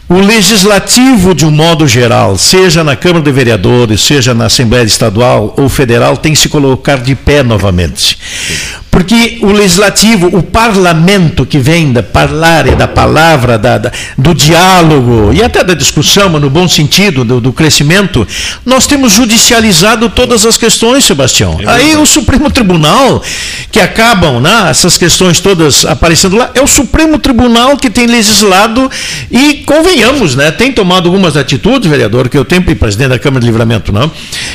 O legislativo, de um modo geral, seja na Câmara de Vereadores, seja na Assembleia Estadual ou Federal, tem que se colocar de pé novamente. Sim. Porque o legislativo, o parlamento que vem da parlare, da palavra, da, da, do diálogo e até da discussão, mas no bom sentido, do, do crescimento, nós temos judicializado todas as questões, Sebastião. É Aí o Supremo Tribunal, que acabam né, essas questões todas aparecendo lá, é o Supremo Tribunal que tem legislado e, convenhamos, né, tem tomado algumas atitudes, vereador, que eu tenho, e presidente da Câmara de Livramento, não,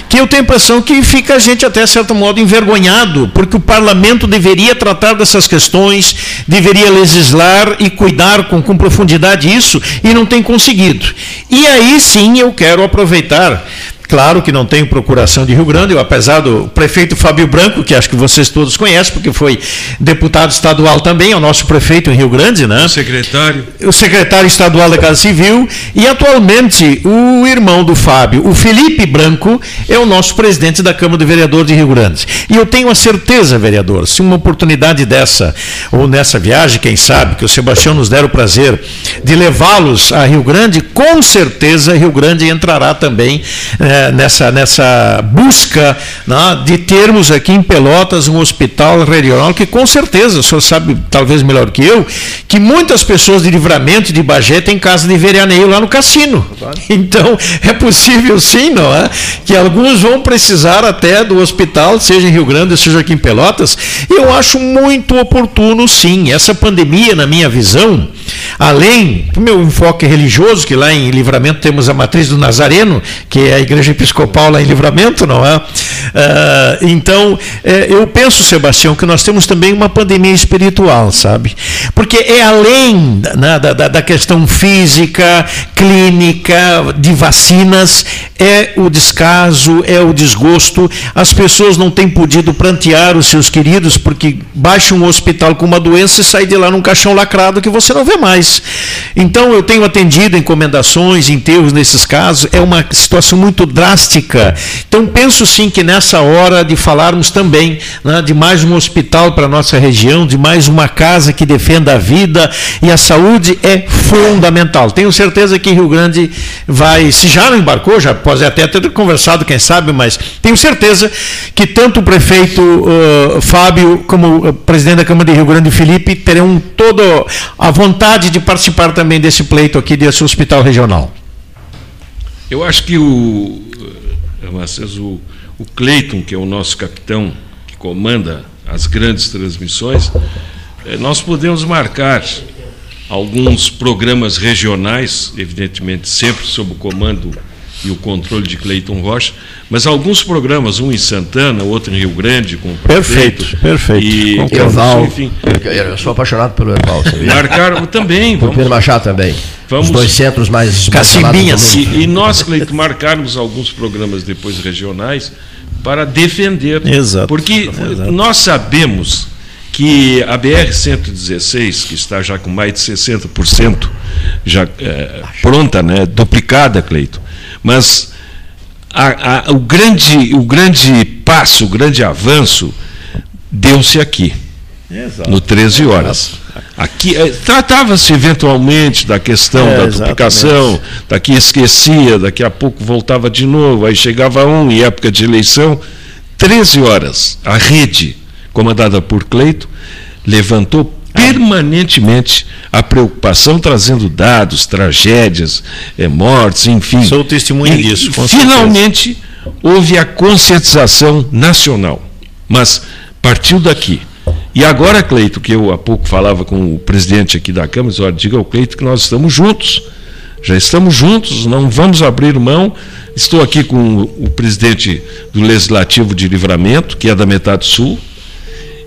que eu tenho a impressão que fica a gente até, certo modo, envergonhado, porque o parlamento deveria tratar dessas questões, deveria legislar e cuidar com, com profundidade isso, e não tem conseguido. E aí sim eu quero aproveitar Claro que não tenho procuração de Rio Grande, eu, apesar do prefeito Fábio Branco, que acho que vocês todos conhecem, porque foi deputado estadual também, é o nosso prefeito em Rio Grande, né? O secretário. O secretário estadual da Casa Civil e atualmente o irmão do Fábio, o Felipe Branco, é o nosso presidente da Câmara de Vereadores de Rio Grande. E eu tenho a certeza, vereador, se uma oportunidade dessa, ou nessa viagem, quem sabe, que o Sebastião nos der o prazer de levá-los a Rio Grande, com certeza Rio Grande entrará também. É, nessa, nessa busca né, de termos aqui em Pelotas um hospital regional que com certeza, o senhor sabe talvez melhor que eu, que muitas pessoas de livramento de Bagé têm casa de veraneio lá no cassino. *laughs* Então é possível sim, não é? Que alguns vão precisar até do hospital, seja em Rio Grande, seja aqui em Pelotas. Eu acho muito oportuno sim. Essa pandemia, na minha visão, além do meu enfoque religioso, que lá em Livramento temos a matriz do Nazareno, que é a igreja igreja episcopal lá em Livramento, não é? Uh, então, é, eu penso, Sebastião, que nós temos também uma pandemia espiritual, sabe? Porque é além né, da, da, da questão física, clínica, de vacinas, é o descaso, é o desgosto. As pessoas não têm podido prantear os seus queridos porque baixa um hospital com uma doença e sai de lá num caixão lacrado que você não vê mais. Então, eu tenho atendido encomendações, enterros nesses casos, é uma situação muito drástica. Então, penso sim que nessa hora de falarmos também né, de mais um hospital para a nossa região, de mais uma casa que defenda a vida e a saúde é fundamental. Tenho certeza que Rio Grande vai, se já não embarcou, já pode até ter conversado, quem sabe, mas tenho certeza que tanto o prefeito uh, Fábio como o presidente da Câmara de Rio Grande, Felipe, terão toda a vontade de participar também desse pleito aqui desse hospital regional. Eu acho que o, Macês, o, o Cleiton, que é o nosso capitão, que comanda as grandes transmissões, eh, nós podemos marcar alguns programas regionais, evidentemente sempre sob o comando e o controle de Cleiton Rocha, mas alguns programas, um em Santana, outro em Rio Grande, com o prefeito. Perfeito, perfeito. E com Erval, enfim. Eu sou apaixonado pelo Erval. Marcaram *laughs* também. Por Pedro Machado também. Vamos, Os dois centros mais Cacimbinhas. E, e nós, Cleiton, marcarmos alguns programas depois regionais para defender. Exato. Porque Exato. nós sabemos que a BR-116, que está já com mais de 60% já é, pronta, né, duplicada, Cleito, mas a, a, o, grande, o grande passo, o grande avanço deu-se aqui, Exato. no 13 horas. Aqui é, tratava-se eventualmente da questão é, da duplicação, daqui esquecia, daqui a pouco voltava de novo, aí chegava um em época de eleição, 13 horas. A rede, comandada por Cleito, levantou permanentemente a preocupação, trazendo dados, tragédias, é, mortes, enfim. Sou testemunha e, disso. finalmente certeza. houve a conscientização nacional, mas partiu daqui. E agora, Cleito, que eu há pouco falava com o presidente aqui da Câmara, olha, diga ao Cleito que nós estamos juntos. Já estamos juntos, não vamos abrir mão. Estou aqui com o presidente do Legislativo de Livramento, que é da metade sul,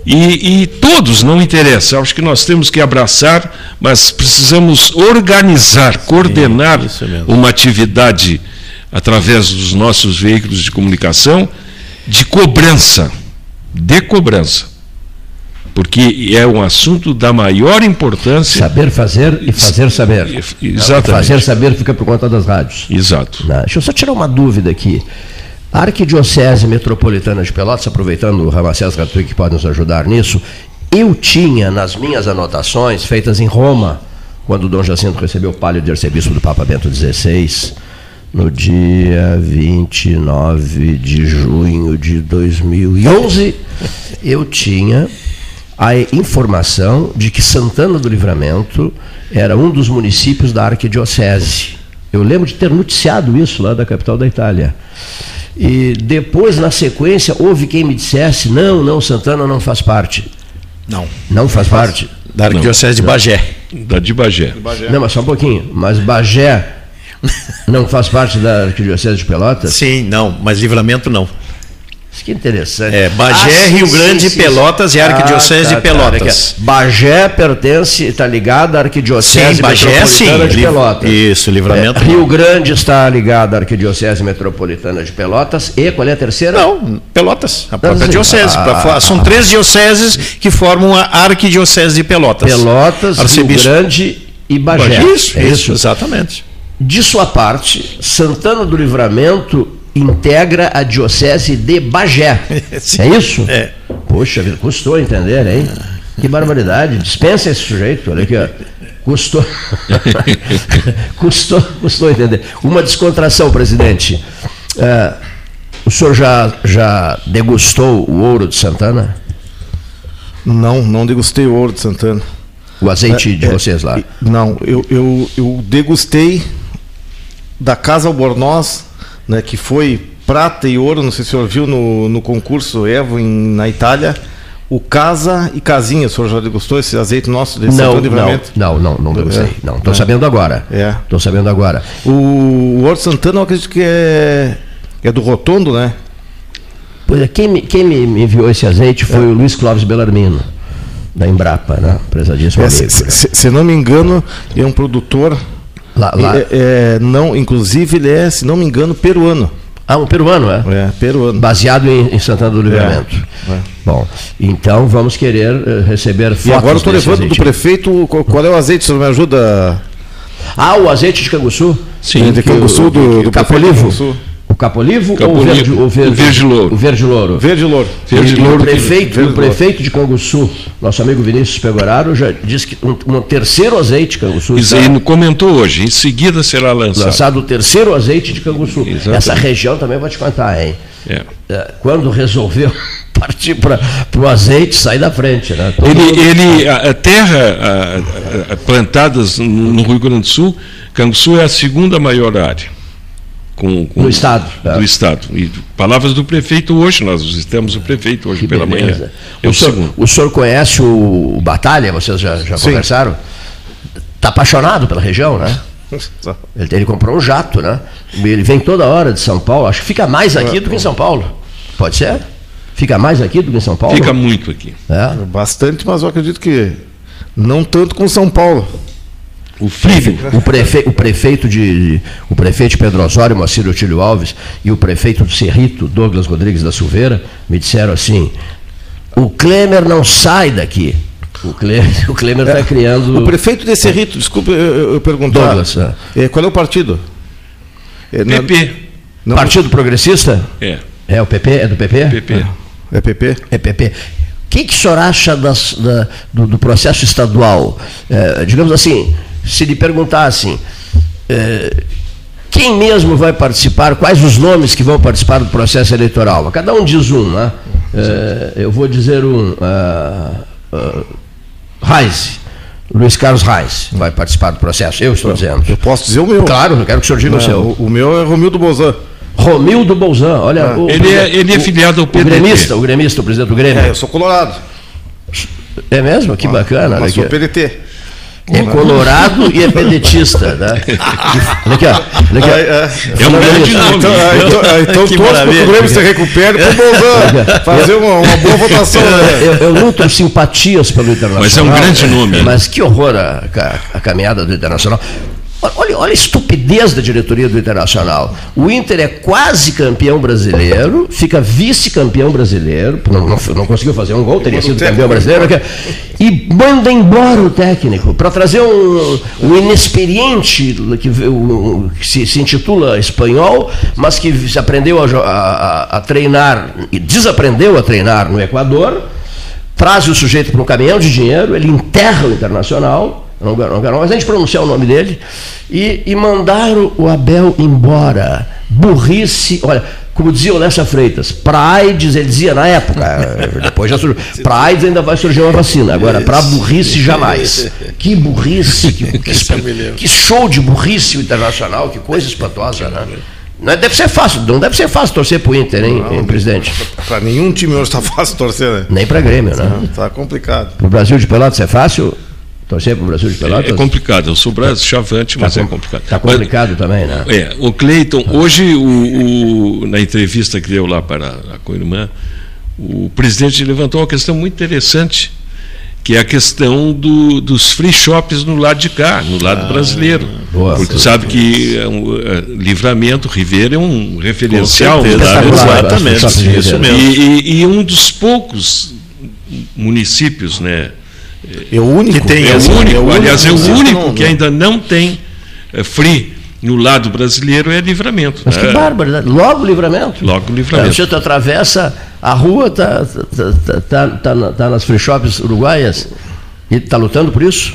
e, e, todos, não interessa, acho que nós temos que abraçar, mas precisamos organizar, coordenar uma atividade através dos nossos veículos de comunicação de cobrança, de cobrança. Porque é um assunto da maior importância. Saber fazer e fazer saber. Exatamente. Fazer saber fica por conta das rádios. Exato. Deixa eu só tirar uma dúvida aqui. Arquidiocese Metropolitana de Pelotas, aproveitando o Ramacés Gratuito que pode nos ajudar nisso, eu tinha nas minhas anotações, feitas em Roma, quando Dom Jacinto recebeu o palio de arcebispo do Papa Bento XVI, no dia 29 de junho de 2011, eu tinha a informação de que Santana do Livramento era um dos municípios da Arquidiocese. Eu lembro de ter noticiado isso lá da capital da Itália. E depois, na sequência, houve quem me dissesse: não, não, Santana não faz parte. Não. Não faz parte? Da Arquidiocese de Bagé. Da de Bagé. Não, mas só um pouquinho. Mas Bagé *laughs* não faz parte da Arquidiocese de Pelotas? Sim, não, mas livramento não. Isso que interessante. É, Bagé, ah, Rio sim, Grande, sim, Pelotas sim. e Arquidiocese ah, tá, de Pelotas. Tá, Bagé pertence, está ligado à Arquidiocese sim, Bagé, Metropolitana de Pelotas. Isso, livramento. É, Rio Grande está ligado à Arquidiocese Metropolitana de Pelotas. E qual é a terceira? Não, Pelotas, a própria diocese. Ah, São ah, três dioceses que formam a Arquidiocese de Pelotas. Pelotas, Arcebispo. Rio Grande e Bagé. Bagé. Isso, é isso, exatamente. De sua parte, Santana do Livramento integra a diocese de Bagé. é isso? É. Poxa, custou entender, hein? Que barbaridade. Dispensa esse sujeito, olha aqui, ó. Custou. *laughs* custou, custou entender. Uma descontração, presidente. É, o senhor já, já degustou o ouro de Santana? Não, não degustei o ouro de Santana. O azeite é, de é, vocês lá? Não, eu, eu, eu degustei da Casa Albornoz né, que foi prata e ouro, não sei se o senhor viu no, no concurso Evo em, na Itália, o Casa e Casinha, o senhor já degustou esse azeite nosso desse não, não, não, não, não degustei. É, não, estou é. sabendo agora. É. Estou sabendo agora. O, o Ouro Santana, eu acredito que é, é do Rotondo, né? Pois é, quem me, quem me enviou esse azeite foi é. o Luiz Clóvis Belarmino, da Embrapa, né? Prezadíssimo é, se, se, se, não me engano, é um produtor Lá, lá. É, é, não, inclusive ele é, se não me engano, peruano. Ah, um peruano, é? É, peruano. Baseado em, em Santana do Livramento. É, é. Bom, então vamos querer uh, receber fotos. E agora eu estou levando azeite. do prefeito, qual, qual, é o azeite, se me ajuda? Ah, o azeite de Canguçu? Sim, de Canguçu, do, do Capolivo. O Capolivo, Capolivo ou o verde, o verde, o verde louro? O verde louro. Verde louro. Verde louro. O prefeito, verde o prefeito de Canguçu, nosso amigo Vinícius Pegoraro, já disse que um, um terceiro azeite de Canguçu. Isso está... comentou hoje, em seguida será lançado. Lançado o terceiro azeite de Canguçu. Exatamente. Essa região também vou te contar, hein? É. é quando resolveu *laughs* partir para o azeite, sair da frente. Né? Todo ele, ele, a terra a, a, plantadas no Rio Grande do Sul, Canguçu é a segunda maior área com, com do Estado. Do é. Estado. E palavras do prefeito hoje, nós visitamos o prefeito hoje que pela beleza. manhã. É o, senhor, o senhor conhece o, o Batalha? Vocês já, já conversaram? Está apaixonado pela região, né? Ele, ele, comprou um jato, né? Ele vem toda hora de São Paulo. Acho que fica mais aqui do que em São Paulo. Pode ser? Fica mais aqui do que em São Paulo? Fica muito aqui. É? Bastante, mas eu acredito que não tanto com São Paulo. O, o, prefe, o prefeito de o prefeito Pedro Osório, Moacir Otílio Alves, e o prefeito do Cerrito, Douglas Rodrigues da Silveira, me disseram assim: o Klemer não sai daqui. O Klemer *laughs* o Klemer está é, criando. O prefeito de Cerrito, desculpe eu, eu perguntar. Douglas, é. É, qual é o partido? É, PP. Não, partido Progressista? É. É o PP? É do PP? PP. É PP? É PP. O que, que o senhor acha das, da, do, do, processo estadual? É, digamos assim, se lhe perguntassem é, quem mesmo vai participar, quais os nomes que vão participar do processo eleitoral. Cada um diz um, né? É, eu vou dizer um. Uh, uh, Reis, Luiz Carlos Reis vai participar do processo, eu estou dizendo. Eu posso dizer o meu. Claro, eu quero que o senhor diga o seu. O, o meu é Romildo Bozan. Romildo Bolzan, olha. Ah, o, ele, é, ele é filiado ao PDT. O gremista, o gremista, o presidente do Grêmio. É, eu sou colorado. É mesmo? Que bacana. Mas olha sou aqui. PDT. É colorado e é pedetista. Né? Olha aqui, ó. Olha aqui, ó. É um grande nome. Então, ah, então, ah, então Que torço para que o maravilha. Grêmio se recupere para o Bolzan fazer uma, uma boa votação. né? Eu, eu nutro simpatias pelo Internacional. Mas é um grande nome. Mas que horror a, ca- a caminhada do Internacional. Olha, olha a estupidez da diretoria do Internacional. O Inter é quase campeão brasileiro, fica vice-campeão brasileiro, não, não, não conseguiu fazer um gol, teria sido campeão brasileiro, e manda embora o técnico para trazer um, um inexperiente que, um, que se, se intitula espanhol, mas que se aprendeu a- a- a treinar e desaprendeu a treinar no Equador traz o sujeito para um caminhão de dinheiro, ele enterra o internacional, não não quero mais a gente pronunciar o nome dele, e, e mandaram o Abel embora. Burrice, olha, como dizia o Lessa Freitas, para AIDS, ele dizia na época, *laughs* depois já surgiu, para AIDS ainda vai surgir uma vacina, agora para burrice jamais. *laughs* Que burrice, que, que, que show de burrice o internacional, que coisa espantosa, né? Não é- deve ser fácil, não deve ser fácil torcer pro Inter, hein, hein, presidente? Para nenhum time hoje está fácil torcer, né? Nem para Grêmio, né? Tá complicado. Pro Brasil de Pelotas é fácil? Torcer pro Brasil de Pelotas? É complicado. Eu sou brasileiro, chavante, mas é complicado. Tá Mas- complicado também, né? É, o Cleiton, hoje, o, o- na entrevista que deu lá para a Coirmã, o presidente levantou uma questão muito interessante, que é a questão do- dos free shops no lado de cá, no lado brasileiro. boa. Porque sabe que é um, é, Livramento, Ribeira é um referencial. certeza, no lado espetacular, brasileiro. acho, shopping de isso mesmo. E, e- e um dos poucos municípios, né? É o único Que tem É o esse- único, aliás, é o município único não- que ainda não tem eh, free no lado brasileiro é livramento. Mas que né? barbaridade. Logo o livramento. Logo o É, livramento. você tu atravessa a rua, tá, tá, tá, tá, tá tá nas free shops uruguaias e tá lutando por isso?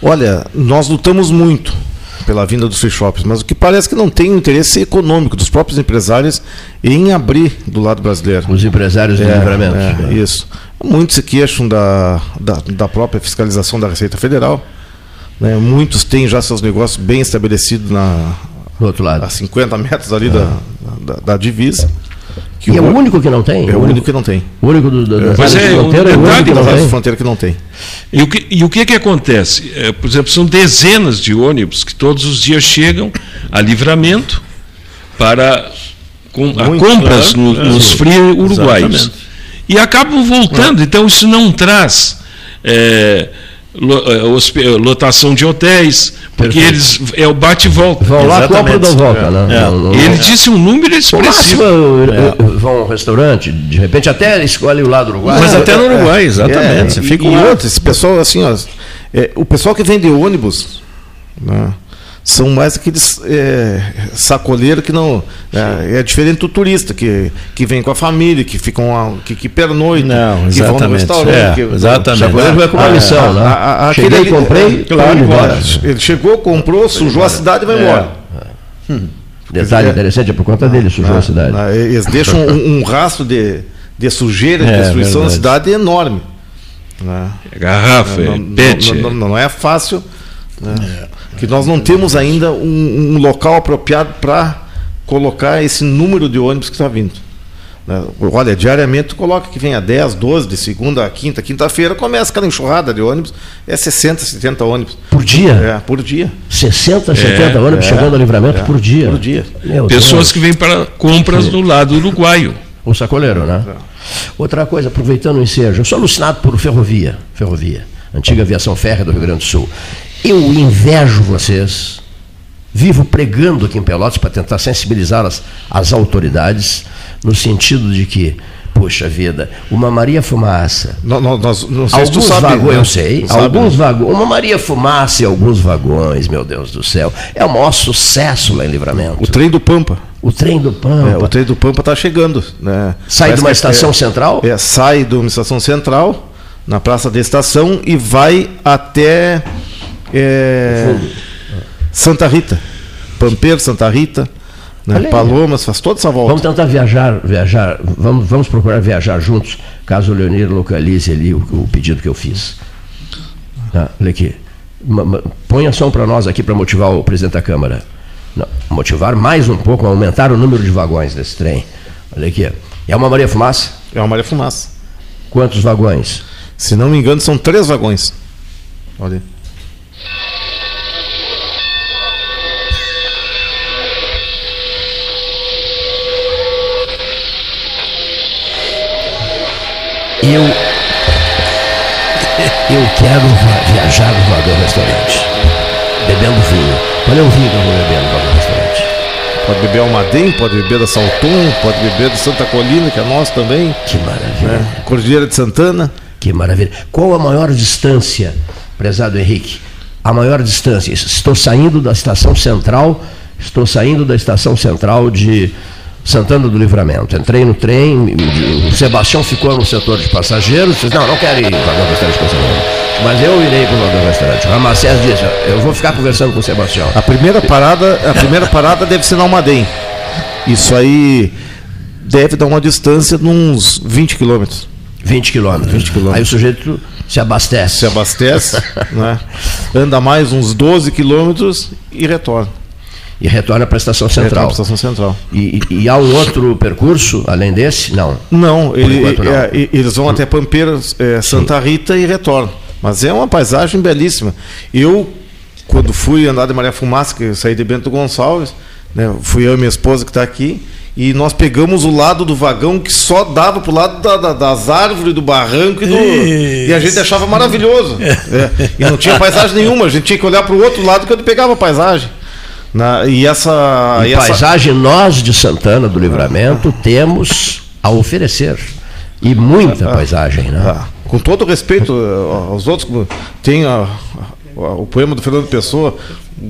Olha, nós lutamos muito pela vinda dos free shops, mas o que parece que não tem interesse econômico dos próprios empresários em abrir do lado brasileiro. Os empresários do livramento. é, isso. Muitos se queixam da, da, da própria fiscalização da Receita Federal. né? Muitos têm já seus negócios bem estabelecidos na, Do outro lado. a 50 metros ali da, da, da divisa. Que E é o o- único que não tem? é o único que não tem. O único do, do, da Mas área de é, fronteira é o único detalhe que não tem? fronteira que não tem. E o que, e o que, que acontece? Eh, por exemplo, são dezenas de ônibus que todos os dias chegam a livramento para com, a compras no- é, nos free uruguaios. E acabam voltando. Então, isso não traz lo- eh, hospe- lotação de hotéis, porque eles é o bate e volta. Vão lá, compram e dão volta. Né? É. Não- não- Ele disse um número máximo, expressivo. eu- eu- vão a um restaurante, de repente até escolhe o lado uruguaio. Mas até no Uruguai, exatamente. É, Você fica lá. outro, esse pessoal, assim, ó, é, o pessoal que vende ônibus né, são mais aqueles é, sacoleiros que não. É, é diferente do turista, que, que vem com a família, que ficam a- que, que pernoitam, Não, que vão no exatamente. restaurante. É, que, exatamente. Sacoleiro vai com uma Ah, missão, né? a- a- a- Cheguei, aquele ali- comprei, é, claro, embora. Ele chegou, comprou, sujou a cidade e vai embora. Detalhe É. interessante, é por conta dele, sujou a cidade. Ah, Eles deixam um, um rastro de, de sujeira, de É, destruição na cidade enorme. né? É garrafa, é não, pet. não- não- não é fácil. né? Que nós não temos ainda um, um local apropriado para colocar esse número de ônibus que está vindo. né? Olha, diariamente tu coloca que vem a 10, 12, de segunda a quinta, quinta-feira começa aquela enxurrada de ônibus, é 60, 70 ônibus. Por dia? É, por dia. 60, 70 ônibus é, chegando ao livramento é, por dia. por dia. Meu Pessoas Deus. que vêm para compras no lado uruguaio. O sacoleiro, né? Outra coisa, aproveitando o ensejo, eu sou alucinado por ferrovia, ferrovia, antiga aviação férrea do Rio Grande do Sul. Eu invejo vocês, vivo pregando aqui em Pelotas para tentar sensibilizar as, as autoridades, no sentido de que, poxa vida, uma Maria Fumaça, nó- Nós, não sei se tu Alguns sabe. vagões, né? eu sei, Sabe, alguns né? vagões, uma Maria Fumaça e alguns vagões, meu Deus do céu. É o maior sucesso lá em Livramento. O trem do Pampa. O trem do Pampa. É, o trem do Pampa está chegando. Né? Sai Parece de uma que estação é- central? É, sai de uma estação central, na praça da estação, e vai até é, Santa Rita. Pampeiro, Santa Rita, né? Palomas, faz toda essa volta. Vamos tentar viajar, viajar, vamos, vamos procurar viajar juntos, caso o Leonir localize ali o, o pedido que eu fiz. Tá, olha aqui. Ma- Ponha som para nós aqui para motivar o presidente da Câmara. Não, motivar mais um pouco, aumentar o número de vagões desse trem. Olha aqui. É uma Maria Fumaça? É uma Maria Fumaça. Quantos vagões? Se não me engano, são três vagões. Olha aí. Eu. *laughs* Eu quero viajar no Vagão Restaurante. Bebendo vinho. Qual é o vinho que eu vou beber no Vagão Restaurante? Pode beber Almaden, pode beber da Salton, pode beber do Santa Colina, que é nosso também. Que maravilha. Né? Cordilheira de Santana. Que maravilha. Qual a maior distância, prezado Henrique? A maior distância. Estou saindo da estação central, estou saindo da estação central de Santana do Livramento. Entrei no trem, o Sebastião ficou no setor de passageiros, disse, não, não quero ir para o restaurante com passageiro. Mas eu irei para o restaurante. Ramacés disse, eu vou ficar conversando com o Sebastião. A primeira parada, a primeira parada deve ser na Almaden. Isso aí deve dar uma distância de uns 20 quilômetros. 20 quilômetros. 20 quilômetros. Aí o sujeito se abastece. Se abastece, *laughs* né? anda mais uns 12 quilômetros e retorna. E retorna para a estação Retorna central. para a estação central. E, e- e há um outro percurso, além desse? Não. Não, ele- enquanto não. é, eles vão até Pampeiras, é, Santa Rita e retornam. Mas é uma paisagem belíssima. Eu, quando fui andar de Maria Fumaça, que saí de Bento Gonçalves, né, fui eu e minha esposa que está aqui, e nós pegamos o lado do vagão que só dava para o lado da- da- das árvores, do barranco e do. E a gente achava maravilhoso. É, e não tinha paisagem nenhuma, a gente tinha que olhar para o outro lado que eu pegava a paisagem. Na- e essa. E essa- paisagem, nós de Santana do Livramento temos a oferecer. E muita paisagem, né? Ah, com todo respeito eh, aos outros, tem a- o poema do Fernando Pessoa,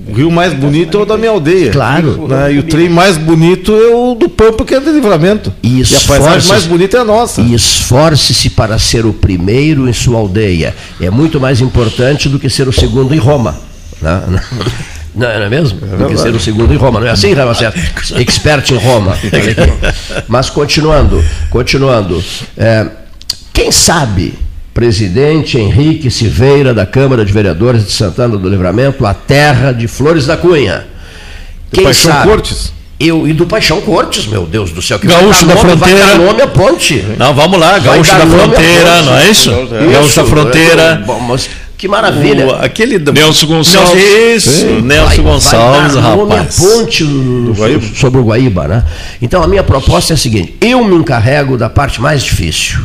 o rio mais bonito é o da minha aldeia. Claro. Né? E o trem mais bonito é o do Pampa, que é de livramento. E E a paisagem mais bonita é a nossa. E esforce-se para ser o primeiro em sua aldeia. É muito mais importante do que ser o segundo em Roma. né? *laughs* Não, não é mesmo? do que ser o segundo em Roma. Não é assim, Ramacés? Expert em Roma. *laughs* Aqui. Mas continuando, continuando. é, quem sabe, presidente Henrique Silveira, da Câmara de Vereadores de Santana do Livramento, a terra de Flores da Cunha. Quem Paixão sabe? Cortes? Eu, e do Paixão Cortes, meu Deus do céu. Que Gaúcho da nome- Fronteira. Vai dar nome a ponte. Não, vamos lá, Gaúcho dar da nome Fronteira, ponte. não é isso? Gaúcho da Isso, Fronteira. Bom, mas que maravilha. O- aquele do- Nelson Gonçalves. Isso, Nelson Vai- Gonçalves, vai dar nome rapaz. ponte do- Guaíba. sobre o Guaíba, né? Então a minha proposta é a seguinte: eu me encarrego da parte mais difícil,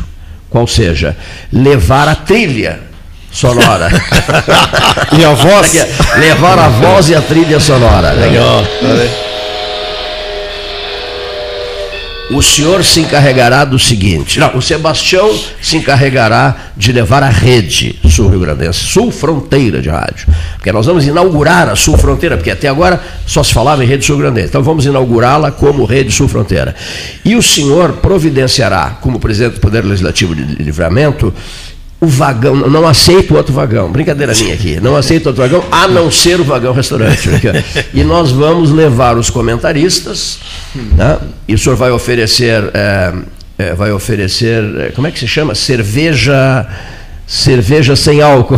qual seja, levar a trilha sonora. *laughs* E a voz? Levar a voz e a trilha sonora. Legal. O senhor se encarregará do seguinte: não, o Sebastião se encarregará de levar a rede sul Rio Grandense, sul fronteira de rádio. Porque nós vamos inaugurar a sul fronteira, porque até agora só se falava em rede sul grandense. Então vamos inaugurá-la como rede sul fronteira. E o senhor providenciará, como presidente do Poder Legislativo de Livramento, o vagão, não aceito outro vagão, brincadeira minha aqui, não aceito outro vagão, a não ser o vagão restaurante. E nós vamos levar os comentaristas, né? e o senhor vai oferecer, é, é, vai oferecer, é, como é que se chama? Cerveja, cerveja sem álcool,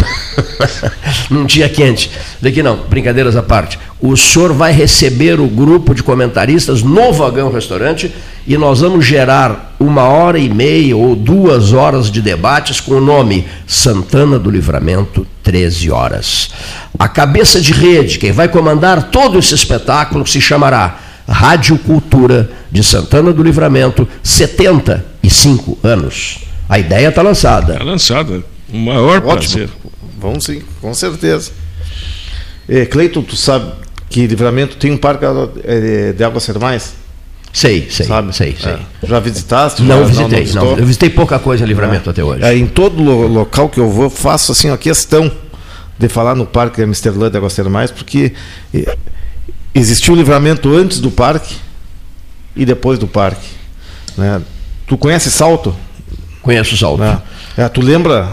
*laughs* num dia quente. Daqui não, brincadeiras à parte. O senhor vai receber o grupo de comentaristas no vagão restaurante e nós vamos gerar uma hora e meia ou duas horas de debates com o nome Santana do Livramento, 13 horas. A cabeça de rede, quem vai comandar todo esse espetáculo, se chamará Rádio Cultura de Santana do Livramento, 75 anos. A ideia está lançada. Está lançado. O maior prazer. Ótimo. Vamos sim, com certeza. É, Cleiton, tu sabe que Livramento tem um parque é, de águas termais? Sei, sei, Sabe? sei, sei. É. Já visitaste? Não Já- visitei, visitou? não, Eu visitei pouca coisa em livramento até hoje. É, em todo lo- local que eu vou, eu faço assim a questão de falar no Parque Amsterdã de Águas Termais, porque eh, existiu o livramento antes do parque e depois do parque. né? Tu conhece Salto? Conheço o salto. né? É, tu lembra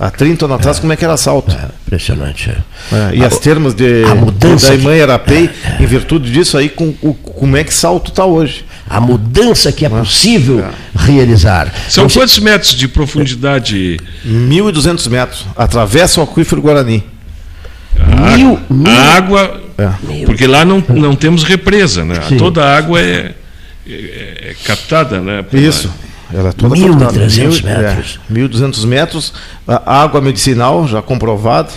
há 30 anos atrás como é que era Salto? É, impressionante. é. É, e as termas de, a mudança da Irmã Arapei, em virtude disso aí, com, o- como é que Salto está hoje? A mudança que é possível realizar. São Não sei- quantos metros de profundidade? 1.200 metros, atravessa o aquífero Guarani. A Mil- água, mil- a água É. porque lá não, não temos represa, né? Sim. Toda a água é, é- é captada, né? pela- Isso. Ela é toda 1.300 metros. É, 1.200 metros. Água medicinal, já comprovada.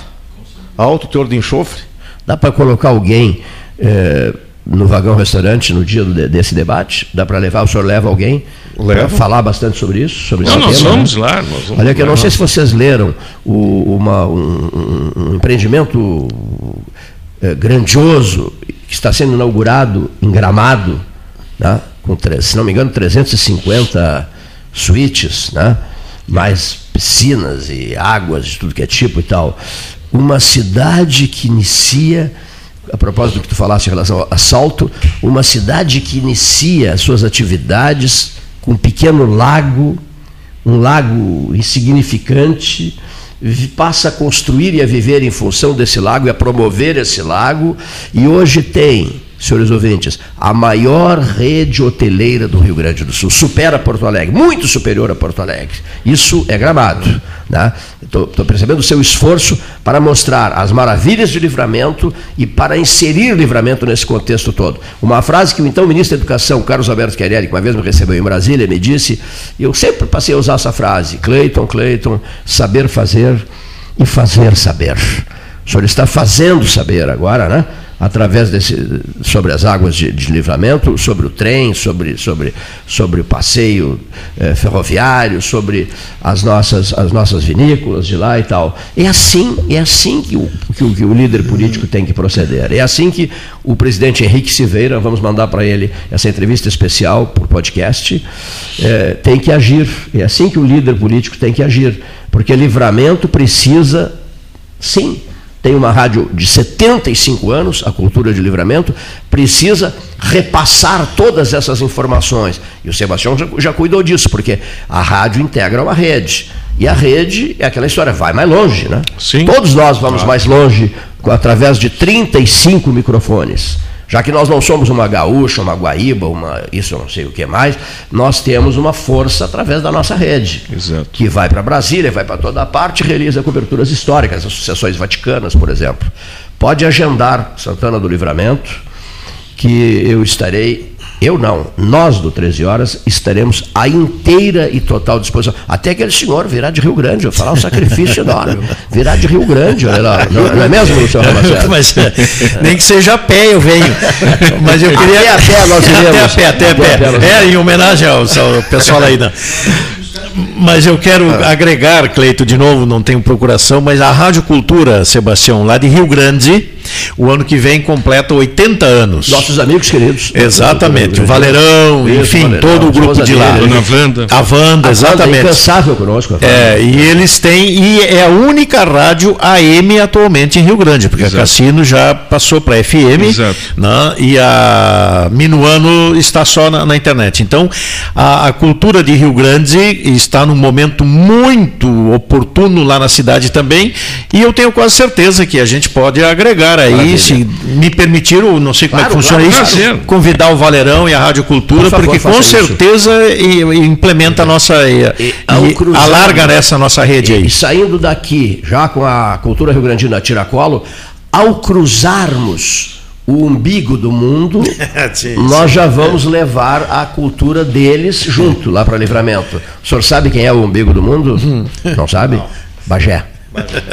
Alto teor de enxofre. Dá para colocar alguém eh, no vagão restaurante no dia do, desse debate? Dá para levar? O senhor leva alguém para falar bastante sobre isso? Sobre não, esse nós tema, né? vamos lá. Nós vamos Olha que eu não lá. sei se vocês leram o- uma- um, um- empreendimento eh, grandioso que está sendo inaugurado em Gramado, né? com, se não me engano, 350 suítes, né? mais piscinas e águas de tudo que é tipo e tal. Uma cidade que inicia, a propósito do que tu falaste em relação ao assalto, uma cidade que inicia as suas atividades com um pequeno lago um lago insignificante, passa a construir e a viver em função desse lago e a promover esse lago, e hoje tem, senhores ouvintes, a maior rede hoteleira do Rio Grande do Sul, supera Porto Alegre, muito superior a Porto Alegre. Isso é gramado. Estou percebendo o seu esforço para mostrar as maravilhas de livramento e para inserir livramento nesse contexto todo. Uma frase que o então ministro da Educação, Carlos Alberto Querelli, que uma vez me recebeu em Brasília, me disse, e eu sempre passei a usar essa frase, Cleiton, Cleiton, saber fazer e fazer saber. O senhor está fazendo saber agora, né? Através desse, sobre as águas de, de livramento, sobre o trem, sobre, sobre, sobre o passeio eh, ferroviário, sobre as nossas, as nossas vinícolas de lá e tal. É assim, é assim que o, que o, que o líder político tem que proceder. É assim que o presidente Henrique Silveira, vamos mandar para ele essa entrevista especial por podcast, eh, tem que agir. É assim que o líder político tem que agir. Porque livramento precisa, sim, tem uma rádio de 75 anos, a Cultura de Livramento, precisa repassar todas essas informações. E o Sebastião já, já cuidou disso, porque a rádio integra uma rede. E a rede é aquela história, vai mais longe, né? Sim. Todos nós vamos mais longe através de 35 microfones. Já que nós não somos uma gaúcha, uma guaíba, uma isso eu não sei o que mais, nós temos uma força através da nossa rede Exato. que vai para Brasília, vai para toda parte e realiza coberturas históricas, associações vaticanas, por exemplo. Pode agendar Santana do Livramento, que eu estarei, eu não, nós do 13 Horas estaremos à inteira e total disposição. Até aquele senhor virá de Rio Grande, eu vou falar um sacrifício enorme. Virá de Rio Grande, olha lá. Não, não é mesmo, senhor *laughs* Ramacés? Mas é, nem que seja a pé eu venho. Mas eu queria. Até a pé nós iremos. *laughs* Até a pé, até a Até a pé. É, em homenagem ao, ao pessoal aí. Da... Mas eu quero agregar, Cleito, de novo, não tenho procuração, mas a Rádio Cultura, Sebastião, lá de Rio Grande, o ano que vem completa 80 anos. Nossos amigos queridos. Exatamente, o Valerão, Isso, enfim, Valerão, todo o grupo de lá. Dona Wanda. A Wanda, É exatamente. incansável conosco. a É, e eles têm, e é a única rádio AM atualmente em Rio Grande, porque Exato. a Cassino já passou para FM Exato. né, e a Minuano está só na, na internet. Então, a, a cultura de Rio Grande está num momento muito oportuno lá na cidade também, e eu tenho quase certeza que a gente pode agregar aí, Maravilha. se me permitir, eu não sei como é Claro, que funciona claro, isso, claro. convidar o Valerão e a Rádio Cultura, Por favor, porque com isso. certeza e- e implementa a nossa. E, E e cruzar- alarga nessa nossa rede aí. E saindo daqui, já com a cultura rio-grandina a tiracolo, ao cruzarmos o umbigo do mundo, *laughs* Sim, nós já vamos levar a cultura deles junto lá para livramento. O senhor sabe quem é o umbigo do mundo? Não sabe? Bagé.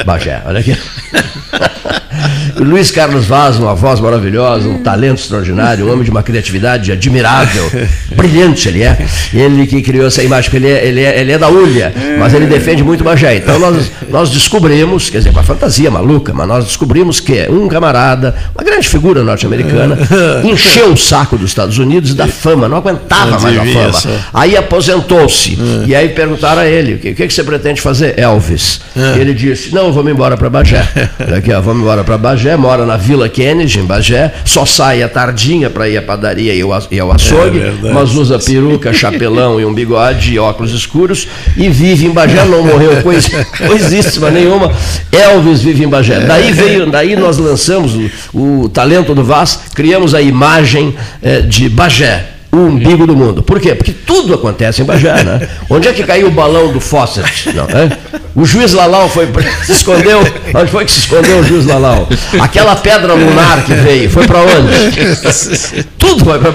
Bagé, olha aqui. *laughs* Luiz Carlos Vaz, uma voz maravilhosa, um talento extraordinário, um homem de uma criatividade admirável, *laughs* brilhante ele é. Ele que criou essa imagem, porque ele é, ele é, ele é da Ulha, mas ele defende muito Bagé. Então nós, nós descobrimos, quer dizer, com a fantasia maluca, mas nós descobrimos que um camarada, uma grande figura norte-americana, *laughs* encheu o saco dos Estados Unidos e da fama, não aguentava mais a fama. Aí aposentou-se. E aí perguntaram a ele: o que, o que você pretende fazer? Elvis. E ele disse: não, eu vou me embora para Bagé. Daqui, ó, vamos embora para *laughs* Bagé, mora na Vila Kennedy, em Bagé, só sai à tardinha para ir à padaria e ao, açougue, verdade. mas usa peruca, *laughs* chapelão e um bigode e óculos escuros e vive em Bagé, não morreu coisa, *laughs* coisíssima nenhuma. Elvis vive em Bagé. Daí veio, daí nós lançamos o, o talento do Vaz, criamos a imagem eh, de Bagé. O umbigo do mundo. Por quê? Porque tudo acontece em Bagé, né? Onde é que caiu o balão do Fawcett? Não, é? O juiz Lalau foi *laughs* se escondeu. Onde foi que se escondeu o juiz Lalau? Aquela pedra lunar que veio, foi para onde? Tudo foi para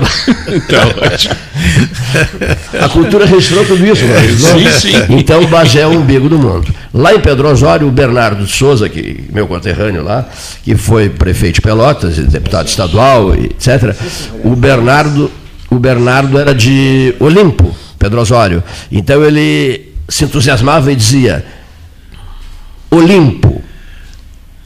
Então. *laughs* A cultura registrou tudo isso, registrou? Sim, sim. Então Bagé é o umbigo do mundo. Lá em Pedro Osório, o Bernardo de Souza, que, meu conterrâneo lá, que foi prefeito de Pelotas, deputado estadual, etc. O Bernardo, o Bernardo era de Olimpo, Pedro Osório. Então ele se entusiasmava e dizia: Olimpo,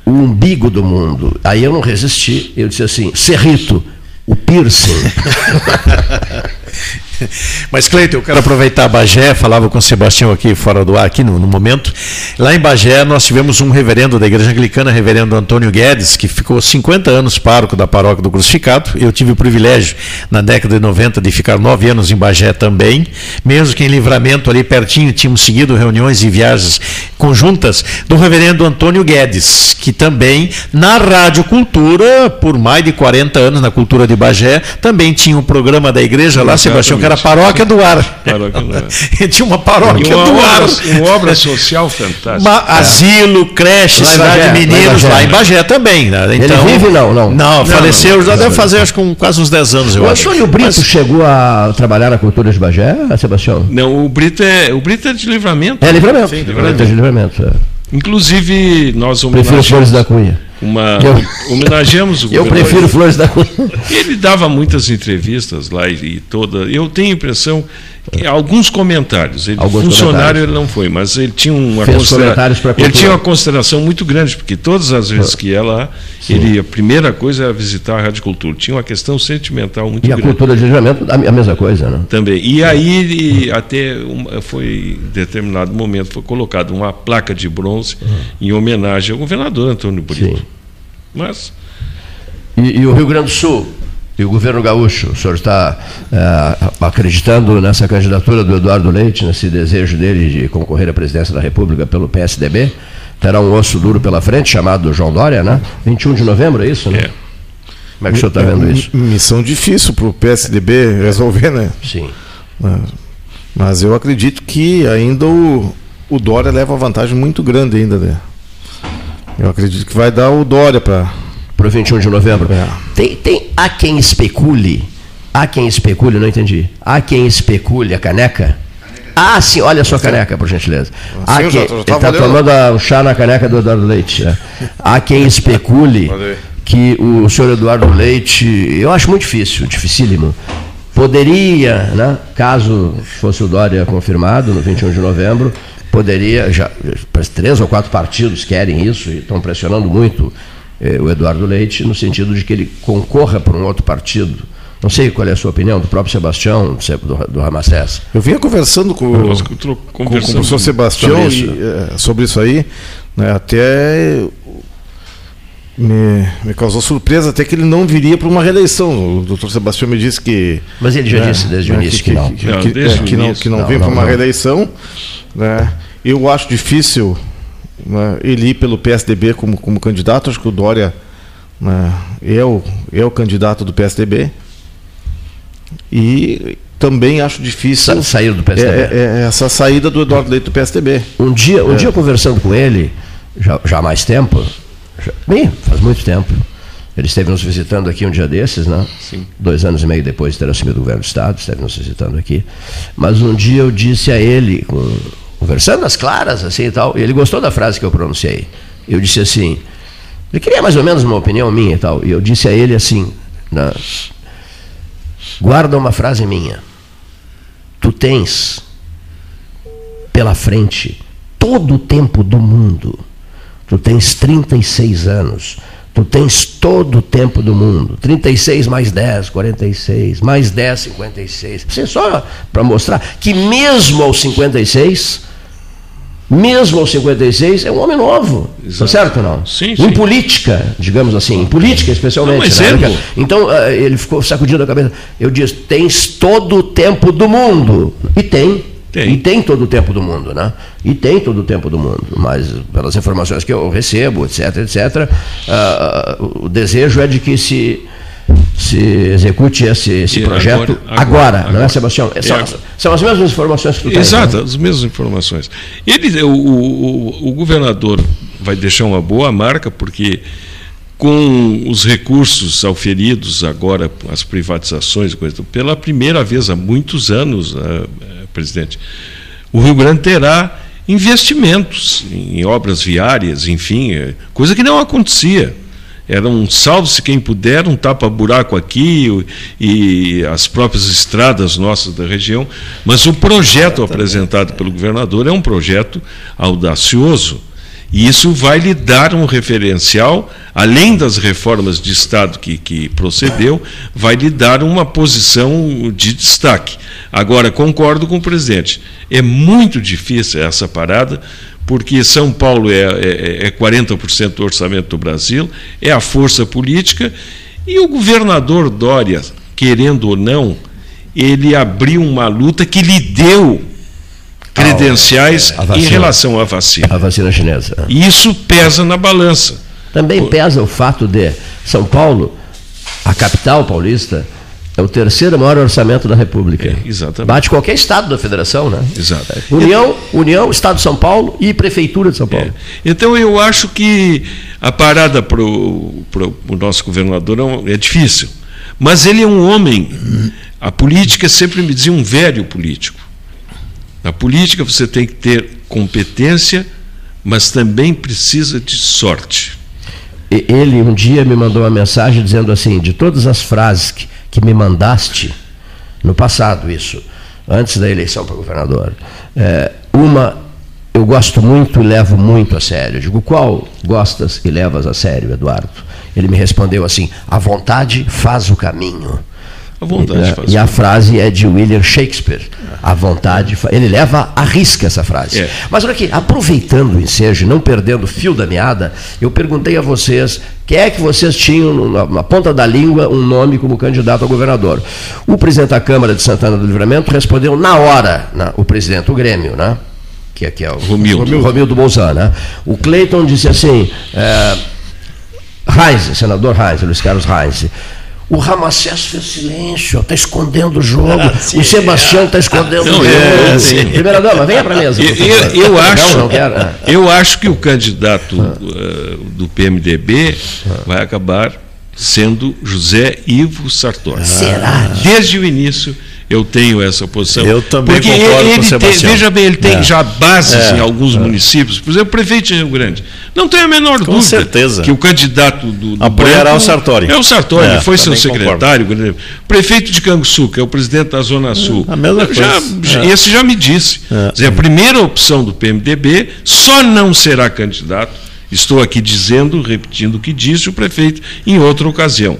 o umbigo do mundo. Aí eu não resisti, eu disse assim: Cerrito, o piercing. *laughs* *laughs* Mas, Cleiton, eu quero aproveitar Bagé, falava com o Sebastião aqui fora do ar, aqui no, no, momento. Lá em Bagé, nós tivemos um reverendo da Igreja Anglicana, reverendo Antônio Guedes, que ficou 50 anos pároco da paróquia do Crucificado. Eu tive o privilégio, na década de 90, de ficar nove anos em Bagé também. Mesmo que em livramento, ali pertinho, tínhamos seguido reuniões e viagens conjuntas do reverendo Antônio Guedes, que também, na Rádio Cultura, por mais de 40 anos, na Cultura de Bagé, também tinha um programa da igreja lá, Sebastião, que era a Paróquia do Ar. Paróquia do Ar. *laughs* Tinha uma paróquia uma do ar. obra, uma obra social fantástica. Ma- Asilo, creche, Lá cidade Bagé, de meninos, lá em lá em Bagé. Bagé também. Né? Ele Então, vive, não? Não. Não, faleceu, não, já deve fazer acho que um, quase uns 10 anos, eu O acho. Antônio Brito chegou a trabalhar na cultura de Bagé, Sebastião? Não, o Brito é, o Brito é de livramento. É livramento. Sim, livramento. É de livramento. é. Inclusive, nós Prefiro Flores homenageamos, da Cunha. Uma, Eu- homenageamos o Eu prefiro Flores da Cunha. Ele dava muitas entrevistas lá e, e toda. Eu tenho a impressão alguns comentários. Ele, Alguns funcionário comentários. ele não foi, mas ele tinha uma Fez considera- Ele tinha uma consideração muito grande, porque todas as vezes que ia lá, ele a primeira coisa era visitar a Rádio Cultura. Tinha uma questão sentimental muito E a grande. cultura de livramento, a a mesma coisa, né? Também. E aí, ele, até uma- foi, em determinado momento, foi colocada uma placa de bronze em homenagem ao governador Antônio Brito. Sim. Mas, E, e o Rio Grande do Sul e o governo gaúcho, o senhor está eh, acreditando nessa candidatura do Eduardo Leite, nesse desejo dele de concorrer à presidência da República pelo PSDB? Terá um osso duro pela frente, chamado João Dória, né? 21 de novembro, é isso, né? É. Como é que o senhor está vendo isso? Missão difícil para o PSDB resolver, né? Sim. Mas eu acredito que ainda o, o Dória leva uma vantagem muito grande ainda, né? Eu acredito que vai dar o Dória para. Para o 21 de novembro. É. Tem, tem, há quem especule, há quem especule, não entendi. Há quem especule a caneca? Ah, sim, olha a sua caneca, por gentileza. Há Sim, quem, ele está tomando o chá na caneca do Eduardo Leite. né? Há quem especule que o senhor Eduardo Leite, eu acho muito difícil, dificílimo, poderia, né, caso fosse o Dória confirmado no 21 de novembro, poderia, já, três ou quatro partidos querem isso e estão pressionando muito eh, o Eduardo Leite, no sentido de que ele concorra por um outro partido. Não sei qual é a sua opinião, do próprio Sebastião, do, do Ramacés. Eu vinha conversando com, nós com, com o professor Sebastião sobre e, isso. eh, sobre isso aí, né, até me, me causou surpresa até que ele não viria para uma reeleição. O doutor Sebastião me disse que. Mas ele já né, disse desde o né, início que não. Que, Não, que- que não, início. que não, Não, vem não, para uma não. reeleição. Né, eu acho difícil ele ir pelo PSDB como, como candidato. Acho que o Dória né, é, o, é o candidato do PSDB. E também acho difícil Sa- sair do é, PSDB. é- é essa saída do Eduardo Leite do PSDB. Um dia, um dia conversando com ele, já, já há mais tempo, já- bem, faz muito tempo. Ele esteve nos visitando aqui um dia desses, né? Sim. Dois anos e meio depois de ter assumido o governo do Estado, esteve nos visitando aqui. Mas um dia eu disse a ele, com- conversando às claras, assim e tal, e ele gostou da frase que eu pronunciei. Eu disse assim, ele queria mais ou menos uma opinião minha e tal, e eu disse a ele assim, na- guarda uma frase minha. Tu tens pela frente todo o tempo do mundo. Tu tens 36 anos. Tu tens todo o tempo do mundo. 36 mais 10, 46. Mais 10, 56. Assim, só para mostrar que mesmo aos 56, mesmo aos 56, é um homem novo. Tá Exato. certo ou não? Sim, Em sim. política, digamos assim, em política especialmente. Não, mas né? Então eh, ele ficou sacudindo a cabeça. Eu disse: tens todo o tempo do mundo. E tem. Tem. E tem todo o tempo do mundo, né? E tem todo o tempo do mundo. Mas pelas informações que eu recebo, etc, etc, ah, o desejo é de que se, se execute esse, esse projeto agora- agora, agora, não é. Sebastião? São, É, as- são as mesmas informações que tu tens, Exato, né? as mesmas informações. Ele, o, o, o governador vai deixar uma boa marca, porque com os recursos auferidos agora, as privatizações, coisa, pela primeira vez há muitos anos, eh, eh, presidente, o Rio Grande terá investimentos em obras viárias, enfim, eh, coisa que não acontecia. Era um salve-se quem puder, um tapa-buraco aqui e as próprias estradas nossas da região. Mas o projeto apresentado pelo governador é um projeto audacioso. E isso vai lhe dar um referencial, além das reformas de Estado que, que procedeu, vai lhe dar uma posição de destaque. Agora, concordo com o presidente, é muito difícil essa parada, porque São Paulo é, é, é 40% do orçamento do Brasil, é a força política, e o governador Dória, querendo ou não, ele abriu uma luta que lhe deu credenciais em relação à vacina. A vacina chinesa. E isso pesa na balança. Também pesa o fato de São Paulo, a capital paulista, é o terceiro maior orçamento da República. É, exatamente. Bate qualquer estado da federação, né? Exato. União, União, Estado de São Paulo e Prefeitura de São Paulo. É. Então eu acho que a parada para o nosso governador é é difícil. Mas ele é um homem. A política sempre me dizia um velho político. Na política você tem que ter competência, mas também precisa de sorte. Ele um dia me mandou uma mensagem dizendo assim: de todas as frases que, que me mandaste, no passado, isso, antes da eleição para governador, é, uma eu gosto muito e levo muito a sério. Eu digo, qual gostas e levas a sério, Eduardo? Ele me respondeu assim: a vontade faz o caminho. A vontade faz e a frase é de William Shakespeare. A vontade, ele leva a risca essa frase. É. Mas olha aqui, aproveitando o ensejo, e não perdendo o fio da meada, eu perguntei a vocês quem é que vocês tinham na, na ponta da língua um nome como candidato a governador. O presidente da Câmara de Santana do Livramento respondeu na hora, né, o presidente do Grêmio, né? Que aqui é o Romildo. Romildo Bolzan, né? O Cleiton disse assim. É, Heinz, senador Heinz, Luiz Carlos Heinz. O Ramacés fez silêncio, está escondendo o jogo. o Sebastião está escondendo Não, o é, jogo. sim. Primeira dama, venha para a mesa. Eu, eu- eu acho, Não, não. Ah. eu acho que o candidato eh, do PMDB vai acabar sendo José Ivo Sartori. Será? Desde o início eu tenho essa posição. Eu também Porque concordo ele, com o ele tem, Sebastião. veja bem, ele tem É. já bases É. em alguns municípios. Por exemplo, o prefeito de Rio Grande. Não tem a menor dúvida certeza. que o candidato do, do Apoiará o Sartori. É o Sartori, É, foi seu concordo. secretário. secretário, prefeito de Canguçu, que é o presidente da Zona Sul. a mesma já, coisa. É. Esse já me disse. É. Dizer, a primeira opção do PMDB só não será candidato. Estou aqui dizendo, repetindo o que disse o prefeito em outra ocasião.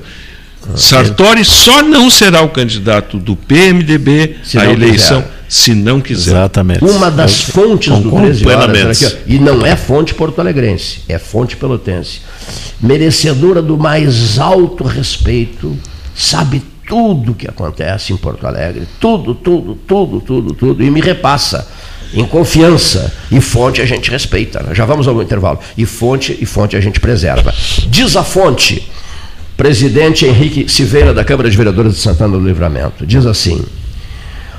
Sartori só não será o candidato do PMDB Se à eleição, quiser. se não quiser. Exatamente. Uma das Eu fontes do concordo 13 horas, aqui, e não é fonte porto-alegrense, é fonte pelotense. Merecedora do mais alto respeito, sabe tudo o que acontece em Porto Alegre, tudo, tudo, tudo, tudo, tudo, e me repassa. Em confiança. E fonte a gente respeita. né? Já vamos ao intervalo. E fonte, e fonte a gente preserva. Diz a fonte, presidente Henrique Silveira, da Câmara de Vereadores de Santana do Livramento, diz assim.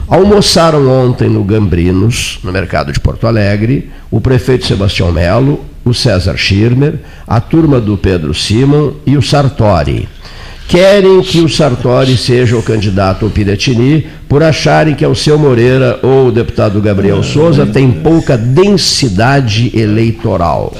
Almoçaram ontem no Gambrinos, no mercado de Porto Alegre, o prefeito Sebastião Melo, o César Schirmer, a turma do Pedro Simon e o Sartori. Querem que o Sartori seja o candidato ao Piratini por acharem que o seu Moreira ou o deputado Gabriel Souza tem pouca densidade eleitoral.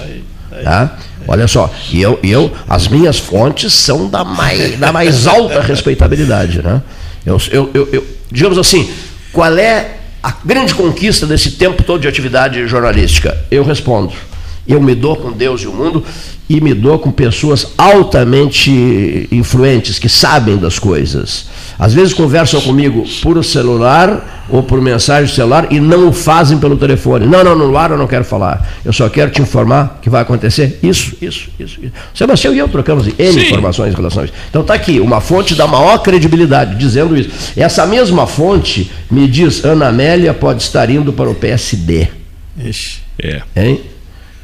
Tá? Olha só, e eu, eu, as minhas fontes são da mais, da mais *laughs* alta respeitabilidade. Né? Eu, eu, eu, eu- digamos assim, qual é a grande conquista desse tempo todo de atividade jornalística? Eu respondo. Eu me dou com Deus e o mundo e me dou com pessoas altamente influentes, que sabem das coisas. Às vezes conversam comigo por celular ou por mensagem de celular e não o fazem pelo telefone. Não, não, no ar eu não quero falar. Eu só quero te informar que vai acontecer isso, isso, isso. isso. Sebastião e eu trocamos N Sim. informações em relação a isso. Então está aqui, uma fonte da maior credibilidade dizendo isso. Essa mesma fonte me diz, Ana Amélia pode estar indo para o PSD. Ixi. É. Hein?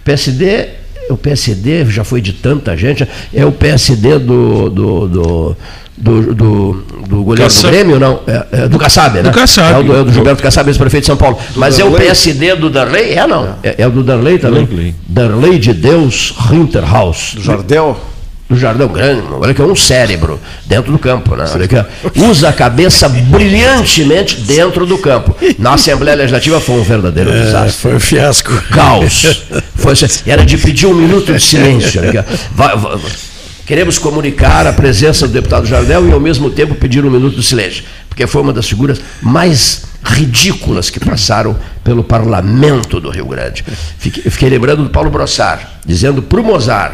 PSD, o PSD já foi de tanta gente, é o PSD do, do, do, do, do, do goleiro Kassab. do Grêmio, não? É, é do Kassab, né? Do Kassab. É o do, é o do Gilberto Kassab, ex-prefeito de São Paulo. Mas é o Darley. PSD do Darley? É, não? É, é o do Darley também? Darley. Darley de Deus Rinterhaus. Do Jardel. Do Jardão Grande, olha que é um cérebro dentro do campo, né? Olha que usa a cabeça brilhantemente dentro do campo. Na Assembleia Legislativa foi um verdadeiro É, desastre. foi um fiasco. Caos. Foi, era de pedir um minuto de silêncio. aqui. Vai- vai- queremos comunicar a presença do deputado Jardel e ao mesmo tempo pedir um minuto de silêncio, porque foi uma das figuras mais ridículas que passaram pelo parlamento do Rio Grande. Fiquei, fiquei lembrando do Paulo Brossar, dizendo para o Mozart,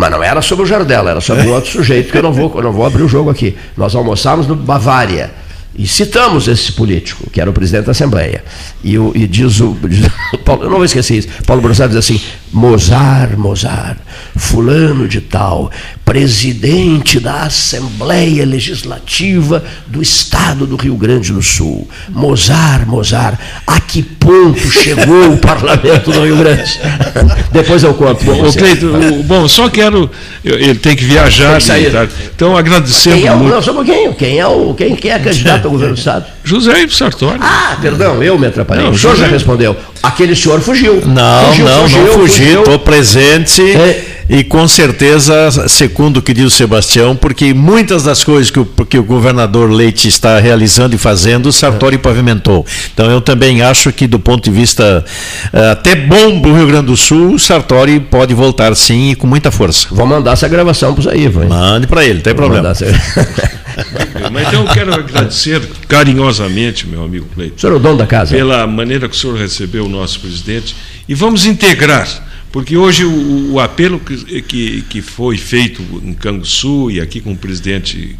mas não era sobre o Jardel, era sobre um outro sujeito que eu não vou, eu não vou abrir o jogo aqui. Nós almoçávamos no Bavária e citamos esse político, que era o presidente da Assembleia. E, o- e diz o. diz o *laughs* Paulo, eu não vou esquecer isso. Paulo Brossard diz assim: Mozart, Mozart, fulano de tal, presidente da Assembleia Legislativa do Estado do Rio Grande do Sul. Mozart, Mozart, a que ponto chegou o parlamento do Rio Grande? *laughs* Depois eu conto. Ô, você. Cleito, o- bom, só quero. Ele tem que viajar. Tem que sair. tá? Então, agradecendo Quem é o, muito. não, só um pouquinho. Quem é, o, quem, quem é candidato ao governo do *laughs* Estado? José Sartori. Ah, perdão, eu me atrapalhei. Não, o senhor já respondeu. Aquele senhor fugiu. Não, fugiu, não, fugiu, não fugi, estou presente É. e com certeza, segundo o que diz o Sebastião, porque muitas das coisas que o, que o governador Leite está realizando e fazendo, o Sartori pavimentou. Então eu também acho que do ponto de vista eh, até bom do Rio Grande do Sul, o Sartori pode voltar sim e com muita força. Vou mandar essa gravação para os aí, vai. Mande para ele, não tem Vou problema. mandar essa- *laughs* Mas então eu quero agradecer carinhosamente, meu amigo Cleito. O senhor é o dono da casa. pela maneira que o senhor recebeu o nosso presidente e vamos integrar, porque hoje o, o apelo que, que, que foi feito em Canguçu e aqui com o presidente,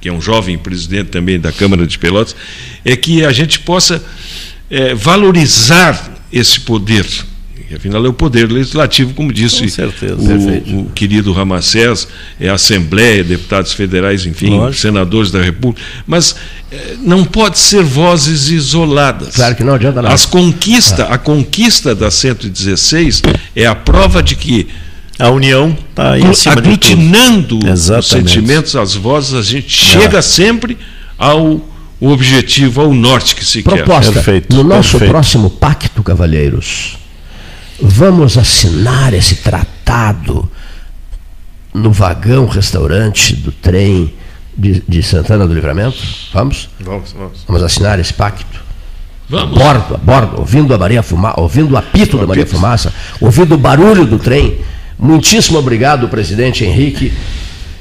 que é um jovem presidente também da Câmara de Pelotas, é que a gente possa eh, valorizar esse poder. E, afinal, é o poder legislativo, como disse Com certeza, o, o querido Ramacés, é a Assembleia, deputados federais, enfim, Lógico. senadores da República. Mas eh, não pode ser vozes isoladas. Claro que não adianta nada. As conquista, a conquista da 116 é a prova de que A União está aí aglutinando os sentimentos, as vozes, a gente chega sempre ao objetivo, ao norte que se quer. Proposta. No nosso perfeito. próximo pacto, cavalheiros, vamos assinar esse tratado no vagão restaurante do trem de, de Santana do Livramento? Vamos? Vamos, vamos. Vamos assinar esse pacto? Vamos. bordo, a bordo, ouvindo a Maria Fumaça, ouvindo o apito da Maria Fumaça, ouvindo o barulho do trem. Muitíssimo obrigado, presidente Henrique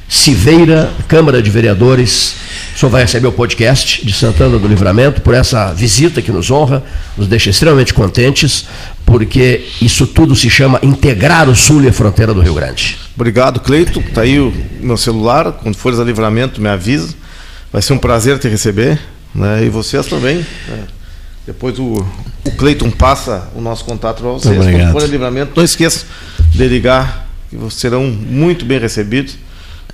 Siveira, Câmara de Vereadores. O senhor vai receber o podcast de Santana do Livramento por essa visita que nos honra, nos deixa extremamente contentes, porque isso tudo se chama integrar o Sul e a fronteira do Rio Grande. Obrigado, Cleito. Tá aí o meu celular. Quando fores a livramento, me avisa. Vai ser um prazer te receber. Né? E vocês também. né? Depois o, o Cleiton passa o nosso contato para vocês. Obrigado. Quando for a livramento, não esqueçam de ligar, que vocês serão muito bem recebidos.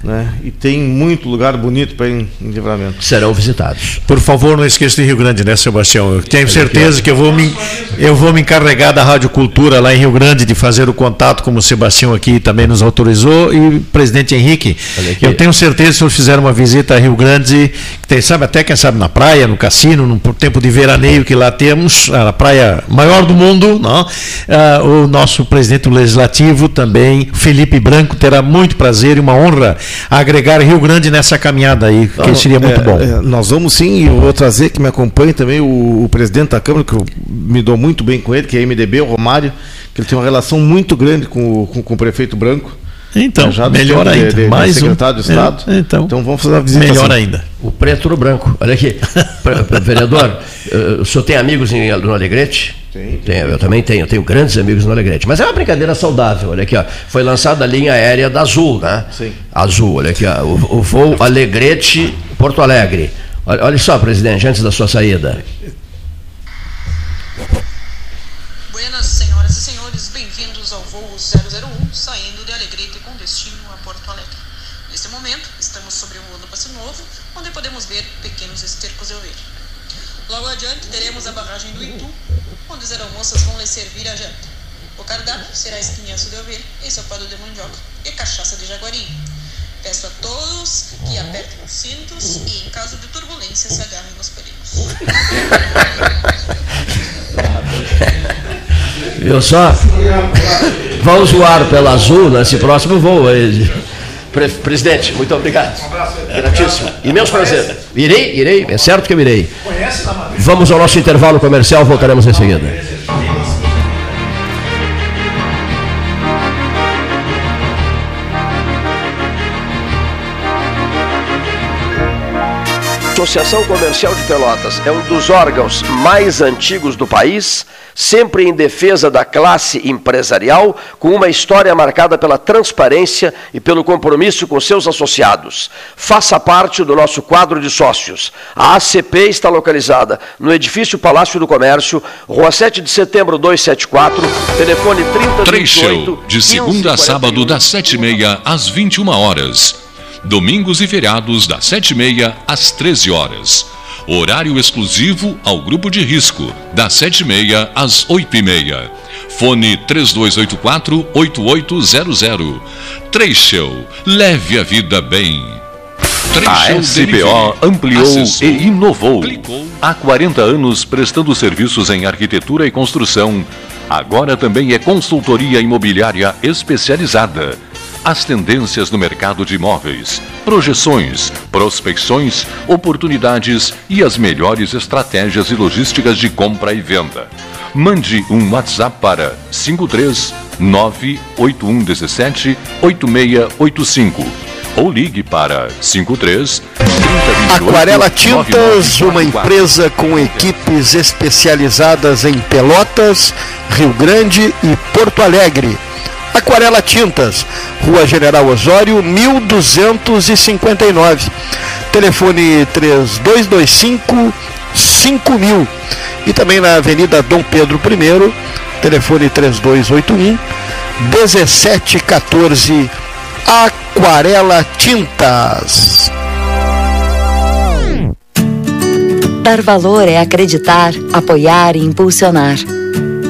Né? E tem muito lugar bonito para ir em, em livramento. Serão visitados. Por favor, não esqueça de Rio Grande, né, Sebastião? Eu tenho certeza que eu vou, me, eu vou me encarregar da Rádio Cultura lá em Rio Grande de fazer o contato, como o Sebastião aqui também nos autorizou, e o presidente Henrique. Eu tenho certeza que se eu fizer uma visita a Rio Grande, que tem, sabe, até quem sabe na praia, no cassino, no tempo de veraneio que lá temos, a praia maior do mundo, não? Ah, o nosso presidente legislativo também, Felipe Branco, terá muito prazer e uma honra agregar Rio Grande nessa caminhada aí, que seria muito É, bom. é, nós vamos sim, e eu vou trazer que me acompanhe também o, o presidente da Câmara, que eu me dou muito bem com ele, que é MDB, o Romário, que ele tem uma relação muito grande com, o- com, com o prefeito Branco. Então, já melhor ainda. de- de mais um. secretário de Estado. É, então, vamos fazer a visita. melhor assim. ainda. O preto no branco. Olha aqui. *laughs* Vereador, eh, o senhor tem amigos em, no Alegrete? Tenho. Tenho, eu também tenho. Eu tenho grandes amigos no Alegrete. Mas é uma brincadeira saudável. Olha aqui, ó. Foi lançada a linha aérea da Azul, né? Sim. Azul, olha aqui, ó. O, o voo Alegrete Porto Alegre. Olha, olha só, presidente, antes da sua saída. Buenas, senhoras e senhores, bem-vindos ao voo 001, saindo de Alegrete com destino a Porto Alegre. Neste momento, estamos sobre um ano passe novo, onde podemos ver pequenos estercos de ovelha. Logo adiante, teremos a barragem do Itu, onde as aeromoças vão lhe servir a janta. O cardápio será espinhaço de ovelha, ensopado de mandioca e cachaça de jaguarinho. Peço a todos que apertem os cintos e, em caso de turbulência, se agarrem nos pelinhos. Viu só? Vamos voar pela Azul nesse próximo voo aí. Pre- Presidente, muito obrigado. Gratíssimo. Imenso prazer. Irei, irei, é certo que eu irei. Vamos ao nosso intervalo comercial, voltaremos em seguida. Associação Comercial de Pelotas é um dos órgãos mais antigos do país, sempre em defesa da classe empresarial, com uma história marcada pela transparência e pelo compromisso com seus associados. Faça parte do nosso quadro de sócios. A ACP está localizada no edifício Palácio do Comércio, Rua 7 de Setembro 274, telefone 30 Três show, de segunda a sábado, das 7h30 às 21 horas. Domingos e feriados, das 7h30 às 13 horas. Horário exclusivo ao grupo de risco, das 7h30 às 8h30. Fone 3284-8800. Três show, leve a vida bem. Três A SBO ampliou Acessou, e inovou. clicou. Há 40 anos prestando serviços em arquitetura e construção. Agora também é consultoria imobiliária especializada. As tendências no mercado de imóveis, projeções, prospecções, oportunidades e as melhores estratégias e logísticas de compra e venda. Mande um WhatsApp para 53 98117 8685 ou ligue para 53 3028 Aquarela Tintas, uma 9944. empresa com equipes especializadas em Pelotas, Rio Grande e Porto Alegre. Aquarela Tintas, Rua General Osório, 1259. Telefone 3225 5000. E também na Avenida Dom Pedro I, telefone 3281 1714. Aquarela Tintas. Dar valor é acreditar, apoiar e impulsionar.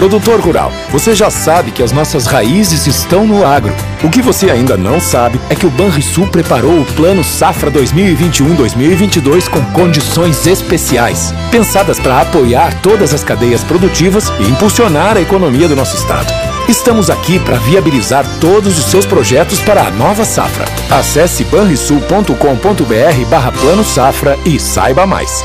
Produtor rural, você já sabe que as nossas raízes estão no agro. O que você ainda não sabe é que o Banrisul preparou o Plano Safra 2021-2022 com condições especiais, pensadas para apoiar todas as cadeias produtivas e impulsionar a economia do nosso estado. Estamos aqui para viabilizar todos os seus projetos para a nova safra. Acesse banrisul.com.br barra Plano Safra e saiba mais.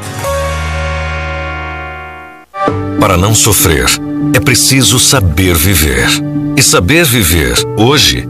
Para não sofrer, é preciso saber viver. E saber viver, hoje,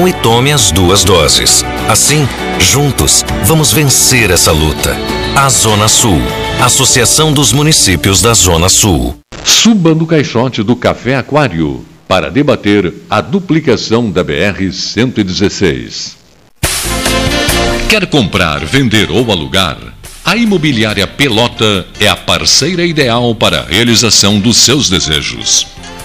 e tome as duas doses. Assim, juntos, vamos vencer essa luta. A Zona Sul. Associação dos Municípios da Zona Sul. Suba no caixote do Café Aquário para debater a duplicação da BR-116. Quer comprar, vender ou alugar? A Imobiliária Pelota é a parceira ideal para a realização dos seus desejos.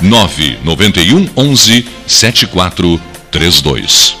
991 11 7432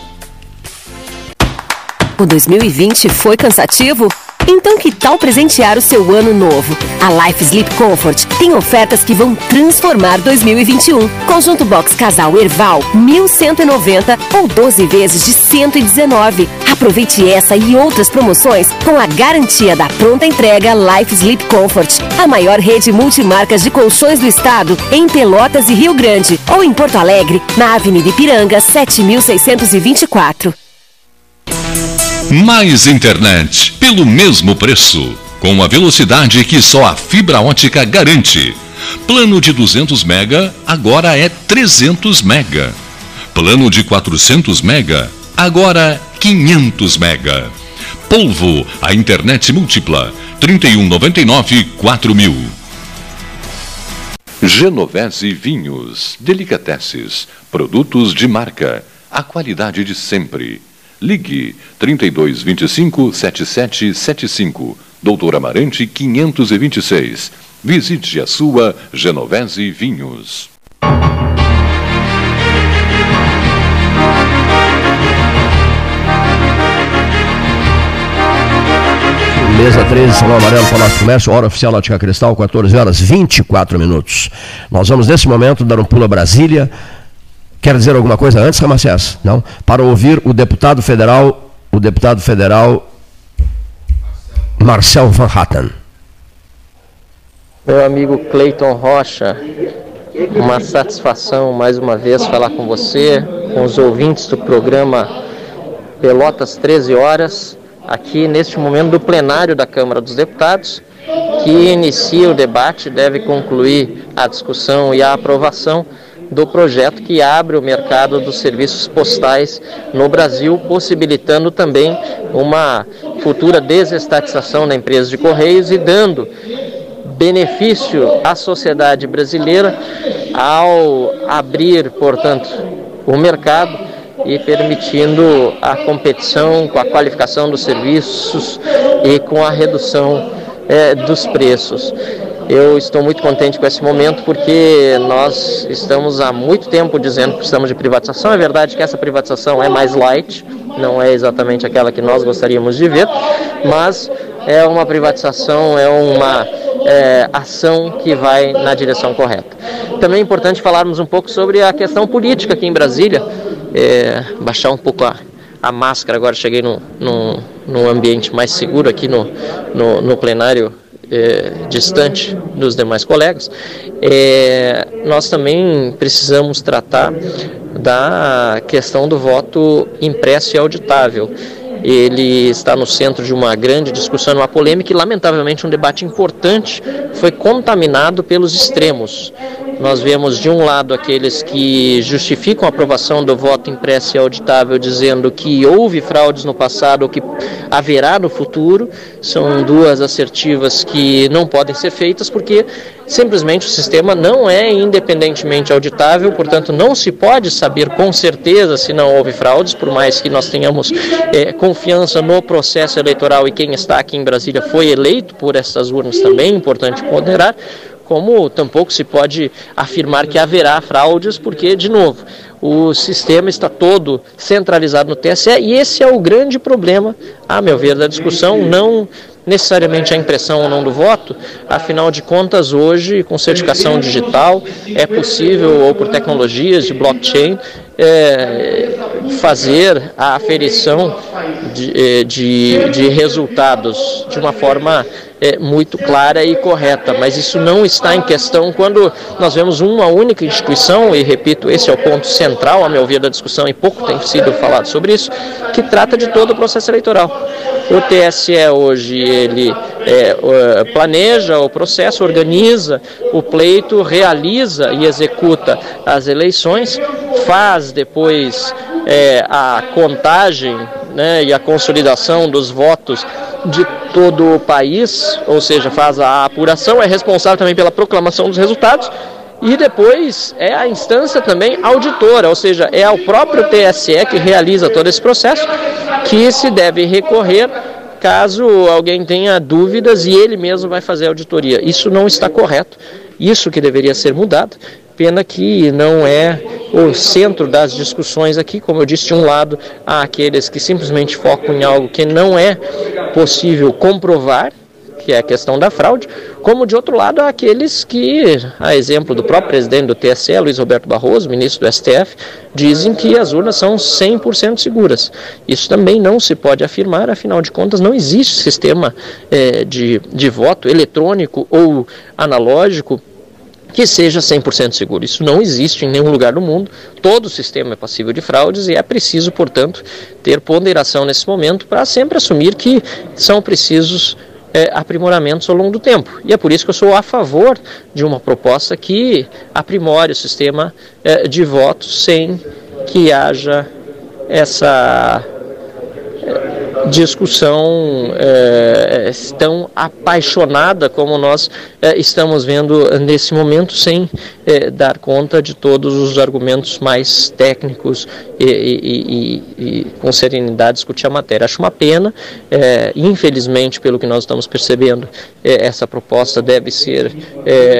O 2020 foi cansativo? Então que tal presentear o seu ano novo? A Life Sleep Comfort tem ofertas que vão transformar 2021. Conjunto Box Casal Erval, 1190 ou 12 vezes de 119. Aproveite essa e outras promoções com a garantia da pronta entrega Life Sleep Comfort, a maior rede multimarcas de colchões do estado em Pelotas e Rio Grande ou em Porto Alegre, na Avenida Ipiranga, 7624. Mais internet pelo mesmo preço, com a velocidade que só a fibra ótica garante. Plano de 200 mega agora é 300 mega. Plano de 400 mega agora 500 mega. Polvo, a internet múltipla, 3199 4000. Genovese Vinhos, Delicateces, produtos de marca, a qualidade de sempre. Ligue 3225 7775, Doutor Amarante 526. Visite a sua Genovese Vinhos. Mesa 13, Salão Amarelo, Palácio Comércio, hora oficial Ótica Cristal, 14 horas 24 minutos. Nós vamos nesse momento dar um pulo a Brasília. Quer dizer alguma coisa antes, Ramacés? Não? Para ouvir o deputado federal, o deputado federal Marcel Van Hatten. Meu amigo Cleiton Rocha, uma satisfação mais uma vez falar com você, com os ouvintes do programa Pelotas 13 horas, aqui neste momento do plenário da Câmara dos Deputados, que inicia o debate, deve concluir a discussão e a aprovação do projeto que abre o mercado dos serviços postais no Brasil, possibilitando também uma futura desestatização da empresa de Correios e dando benefício à sociedade brasileira ao abrir, portanto, o mercado e permitindo a competição com a qualificação dos serviços e com a redução eh, dos preços. Eu estou muito contente com esse momento porque nós estamos há muito tempo dizendo que precisamos de privatização. É verdade que essa privatização é mais light, não é exatamente aquela que nós gostaríamos de ver, mas é uma privatização, é uma é, ação que vai na direção correta. Também é importante falarmos um pouco sobre a questão política aqui em Brasília, é, baixar um pouco a, a máscara. Agora cheguei num, num ambiente mais seguro aqui no, no, no plenário é, distante dos demais colegas, é, nós também precisamos tratar da questão do voto impresso e auditável. Ele está no centro de uma grande discussão, uma polêmica e, lamentavelmente, um debate importante foi contaminado pelos extremos. Nós vemos de um lado aqueles que justificam a aprovação do voto impresso e auditável, dizendo que houve fraudes no passado ou que haverá no futuro. São duas assertivas que não podem ser feitas porque simplesmente o sistema não é independentemente auditável, portanto não se pode saber com certeza se não houve fraudes, por mais que nós tenhamos é, confiança no processo eleitoral e quem está aqui em Brasília foi eleito por essas urnas também, importante ponderar como tampouco se pode afirmar que haverá fraudes, porque, de novo, o sistema está todo centralizado no TSE e esse é o grande problema, a meu ver, da discussão, não necessariamente a impressão ou não do voto, afinal de contas, hoje, com certificação digital, é possível, ou por tecnologias de blockchain, é, fazer a aferição de, de, de resultados de uma forma é, muito clara e correta, mas isso não está em questão quando nós vemos uma única instituição, e repito, esse é o ponto central, a meu ver, da discussão, e pouco tem sido falado sobre isso, que trata de todo o processo eleitoral. O TSE hoje ele é, planeja o processo, organiza o pleito, realiza e executa as eleições, faz depois é, a contagem né, e a consolidação dos votos de todo o país, ou seja, faz a apuração, é responsável também pela proclamação dos resultados e depois é a instância também auditora, ou seja, é o próprio TSE que realiza todo esse processo que se deve recorrer caso alguém tenha dúvidas e ele mesmo vai fazer a auditoria. Isso não está correto, isso que deveria ser mudado. Pena que não é o centro das discussões aqui, como eu disse, de um lado há aqueles que simplesmente focam em algo que não é possível comprovar, que é a questão da fraude, como de outro lado há aqueles que, a exemplo do próprio presidente do TSE, Luiz Roberto Barroso, ministro do STF, dizem que as urnas são 100% seguras. Isso também não se pode afirmar, afinal de contas, não existe sistema é, de, de voto eletrônico ou analógico que seja 100% seguro. Isso não existe em nenhum lugar do mundo. Todo o sistema é passível de fraudes e é preciso, portanto, ter ponderação nesse momento para sempre assumir que são precisos é, aprimoramentos ao longo do tempo. E é por isso que eu sou a favor de uma proposta que aprimore o sistema é, de votos sem que haja essa discussão é, tão apaixonada como nós é, estamos vendo nesse momento, sem é, dar conta de todos os argumentos mais técnicos e, e, e, e com serenidade discutir a matéria. Acho uma pena, infelizmente, pelo que nós estamos percebendo, essa proposta deve ser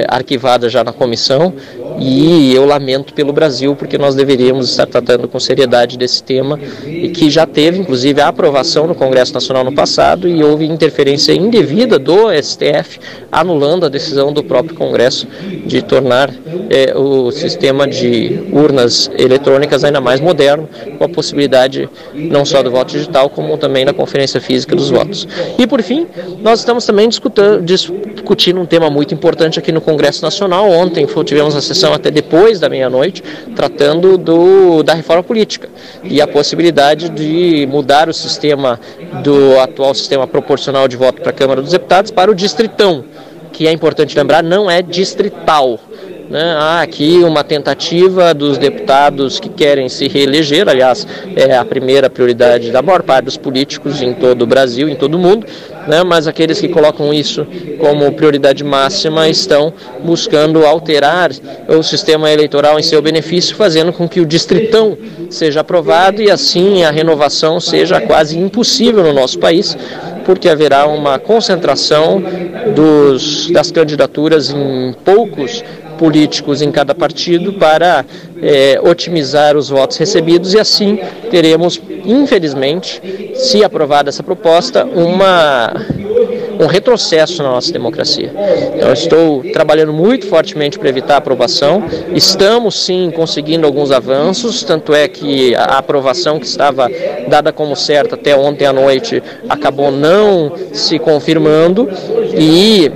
arquivada já na comissão e eu lamento pelo Brasil, porque nós deveríamos estar tratando com seriedade desse tema e que já teve, inclusive, a aprovação no Congresso Nacional no passado e houve interferência indevida do STF, anulando a decisão do próprio Congresso de tornar é, o sistema de urnas eletrônicas ainda mais moderno, com a possibilidade não só do voto digital, como também da conferência física dos votos. E por fim, nós estamos também discutindo um tema muito importante aqui no Congresso Nacional. Ontem tivemos a sessão até depois da meia-noite, tratando do, da reforma política e a possibilidade de mudar o sistema do atual sistema proporcional de voto para a Câmara dos Deputados para o distritão, que é importante lembrar, não é distrital. Né? Há aqui uma tentativa dos deputados que querem se reeleger, aliás, é a primeira prioridade da maior parte dos políticos em todo o Brasil, em todo o mundo, né? mas aqueles que colocam isso como prioridade máxima estão buscando alterar o sistema eleitoral em seu benefício, fazendo com que o distritão seja aprovado e assim a renovação seja quase impossível no nosso país, porque haverá uma concentração dos, das candidaturas em poucos políticos em cada partido para é, otimizar os votos recebidos e assim teremos, infelizmente, se aprovada essa proposta, uma um retrocesso na nossa democracia. Eu estou trabalhando muito fortemente para evitar a aprovação. Estamos sim conseguindo alguns avanços, tanto é que a aprovação que estava dada como certa até ontem à noite acabou não se confirmando e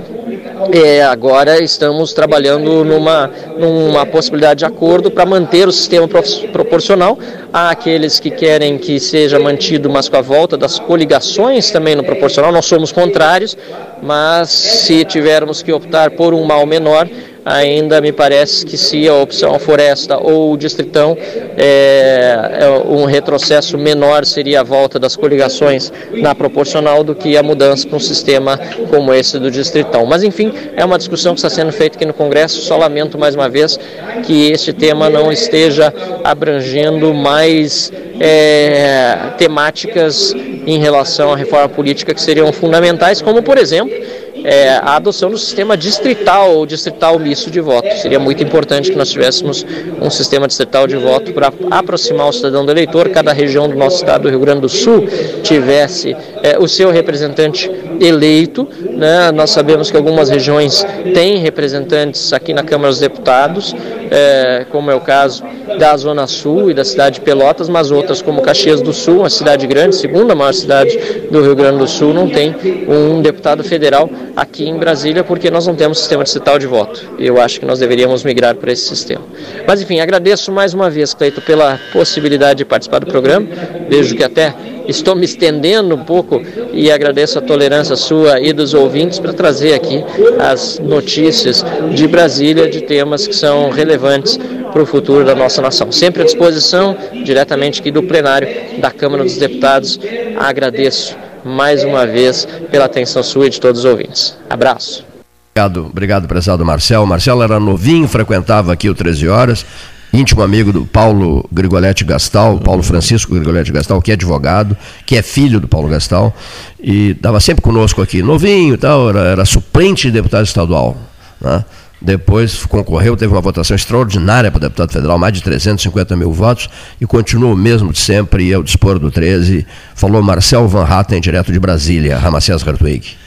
é, agora estamos trabalhando numa, numa possibilidade de acordo para manter o sistema proporcional. Há aqueles que querem que seja mantido, mas com a volta das coligações também no proporcional. Nós somos contrários, mas se tivermos que optar por um mal menor, ainda me parece que se a opção for esta ou o distritão, é, é, um retrocesso menor seria a volta das coligações na proporcional do que a mudança para um sistema como esse do distritão. Mas enfim, é uma discussão que está sendo feita aqui no Congresso, só lamento mais uma vez que este tema não esteja abrangendo mais é, temáticas em relação à reforma política que seriam fundamentais, como por exemplo é, a adoção do sistema distrital ou distrital misto de voto. Seria muito importante que nós tivéssemos um sistema distrital de voto para aproximar o cidadão do eleitor. Cada região do nosso estado do Rio Grande do Sul tivesse é, o seu representante eleito. Né? Nós sabemos que algumas regiões têm representantes aqui na Câmara dos Deputados, é, como é o caso da Zona Sul e da cidade de Pelotas, mas outras como Caxias do Sul, uma cidade grande, segunda maior cidade do Rio Grande do Sul, não tem um deputado federal aqui em Brasília porque nós não temos sistema distrital de voto. Eu acho que nós deveríamos migrar para esse sistema. Mas enfim, agradeço mais uma vez, Cleito, pela possibilidade de participar do programa. Vejo que até estou me estendendo um pouco e agradeço a tolerância sua e dos ouvintes para trazer aqui as notícias de Brasília de temas que são relevantes para o futuro da nossa nação. Sempre à disposição, diretamente aqui do plenário da Câmara dos Deputados. Agradeço mais uma vez pela atenção sua e de todos os ouvintes. Abraço. Obrigado, obrigado, prezado Marcel. Marcelo era novinho, frequentava aqui o 13 Horas íntimo amigo do Paulo Grigoletti Gastal, Paulo Francisco Grigoletti Gastal, que é advogado, que é filho do Paulo Gastal, e estava sempre conosco aqui, novinho e tal, era, era suplente de deputado estadual. Né? Depois concorreu, teve uma votação extraordinária para deputado federal, mais de 350 mil votos, e continua o mesmo de sempre, e ao dispor do 13. Falou Marcel Van Hatten, direto de Brasília, Ramacés Hartwig.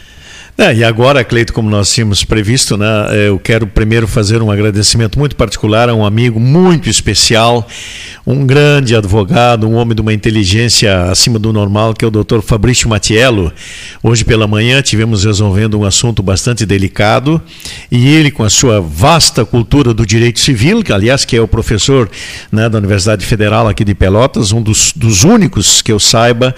É, e agora, Cleito, como nós tínhamos previsto, né, eu quero primeiro fazer um agradecimento muito particular a um amigo muito especial, um grande advogado, um homem de uma inteligência acima do normal, que é o doutor Fabrício Matiello. Hoje pela manhã tivemos resolvendo um assunto bastante delicado e ele, com a sua vasta cultura do direito civil, que aliás que é o professor né, da Universidade Federal aqui de Pelotas, um dos, dos únicos que eu saiba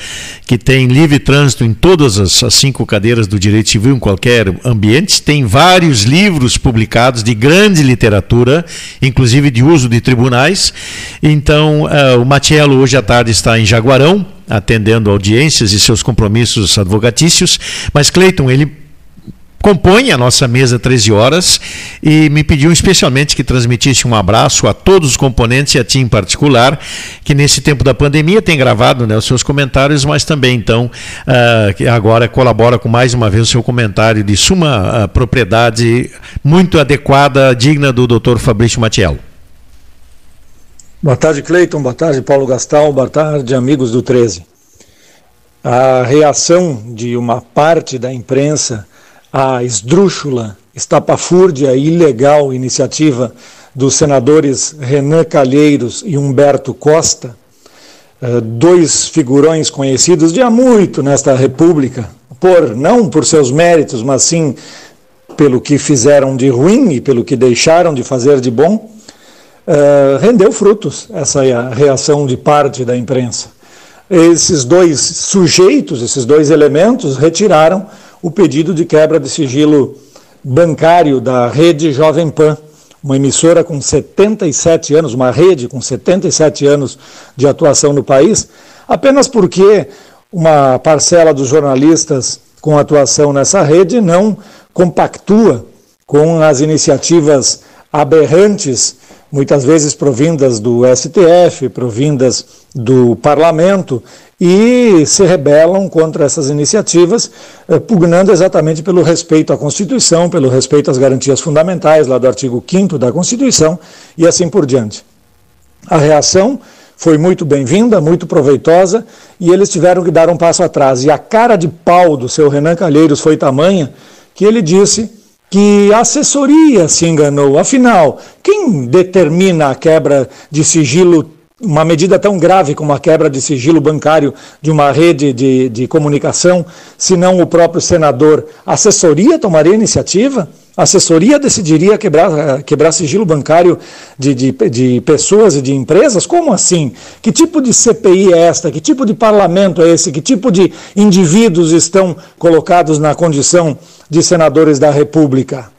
que tem livre trânsito em todas as, as cinco cadeiras do direito civil em qualquer ambiente, tem vários livros publicados de grande literatura, inclusive de uso de tribunais. Então, uh, o Matiello hoje à tarde está em Jaguarão, atendendo audiências e seus compromissos advocatícios, mas Cleiton, ele compõe a nossa mesa 13 horas e me pediu especialmente que transmitisse um abraço a todos os componentes e a ti em particular, que nesse tempo da pandemia tem gravado né, os seus comentários, mas também então uh, agora colabora com mais uma vez o seu comentário de suma uh, propriedade muito adequada, digna do Dr. Fabrício Matiello. Boa tarde, Cleiton. Boa tarde, Paulo Gastal. Boa tarde, amigos do 13. A reação de uma parte da imprensa a esdrúxula, estapafúrdia e ilegal iniciativa dos senadores Renan Calheiros e Humberto Costa, eh, dois figurões conhecidos de há muito nesta República, por não por seus méritos, mas sim pelo que fizeram de ruim e pelo que deixaram de fazer de bom, uh, rendeu frutos essa reação de parte da imprensa. Esses dois sujeitos, esses dois elementos, retiraram o pedido de quebra de sigilo bancário da rede Jovem Pan, uma emissora com 77 anos, uma rede com 77 anos de atuação no país, apenas porque uma parcela dos jornalistas com atuação nessa rede não compactua com as iniciativas aberrantes muitas vezes provindas do STF, provindas do parlamento, e se rebelam contra essas iniciativas, eh, pugnando exatamente pelo respeito à Constituição, pelo respeito às garantias fundamentais, lá do artigo 5 da Constituição, e assim por diante. A reação foi muito bem-vinda, muito proveitosa, e eles tiveram que dar um passo atrás. E a cara de pau do seu Renan Calheiros foi tamanha que ele disse que a assessoria se enganou. Afinal, quem determina a quebra de sigilo, uma medida tão grave como a quebra de sigilo bancário de uma rede de, de comunicação, se não o próprio senador? A assessoria tomaria iniciativa? A assessoria decidiria quebrar, quebrar sigilo bancário de, de, de, pessoas e de empresas? Como assim? Que tipo de CPI é esta? Que tipo de parlamento é esse? Que tipo de indivíduos estão colocados na condição de senadores da República?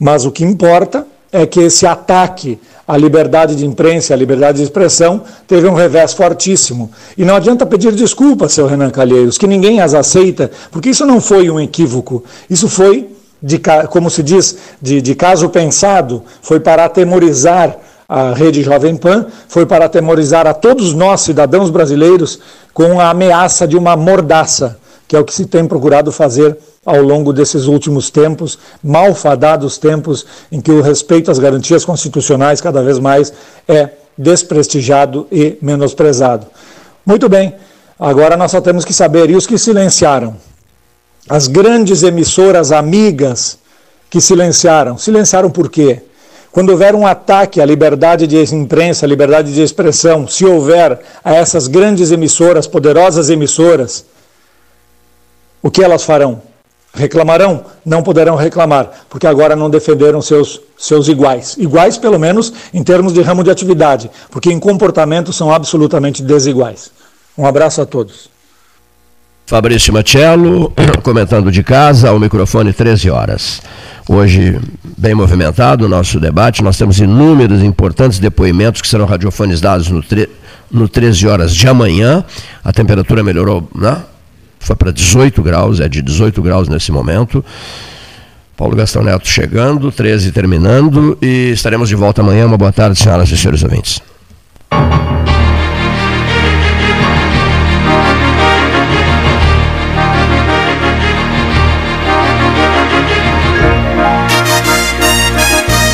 Mas o que importa é que esse ataque à liberdade de imprensa, à liberdade de expressão, teve um revés fortíssimo. E não adianta pedir desculpas, seu Renan Calheiros, que ninguém as aceita, porque isso não foi um equívoco, isso foi de, como se diz, de, de caso pensado, foi para atemorizar a rede Jovem Pan, foi para atemorizar a todos nós, cidadãos brasileiros, com a ameaça de uma mordaça, que é o que se tem procurado fazer ao longo desses últimos tempos, malfadados tempos, em que o respeito às garantias constitucionais cada vez mais é desprestigiado e menosprezado. Muito bem, agora nós só temos que saber, e os que silenciaram? as grandes emissoras amigas que silenciaram. Silenciaram por quê? quando houver um ataque à liberdade de imprensa, à liberdade de expressão, se houver a essas grandes emissoras, poderosas emissoras, o que elas farão? Reclamarão? Não poderão reclamar, porque agora não defenderam seus, seus iguais. Iguais, pelo menos, em termos de ramo de atividade, porque em comportamento são absolutamente desiguais. Um abraço a todos. Fabrício Machello, *clears throat* comentando de casa, ao microfone 13 horas. Hoje, bem movimentado o nosso debate, nós temos inúmeros importantes depoimentos que serão radiofonizados no, tre no 13 horas de amanhã. A temperatura melhorou, né? Foi para 18 graus, é de 18 graus nesse momento. Paulo Gastão Neto chegando, 13 terminando, e estaremos de volta amanhã. Uma boa tarde, senhoras e senhores ouvintes.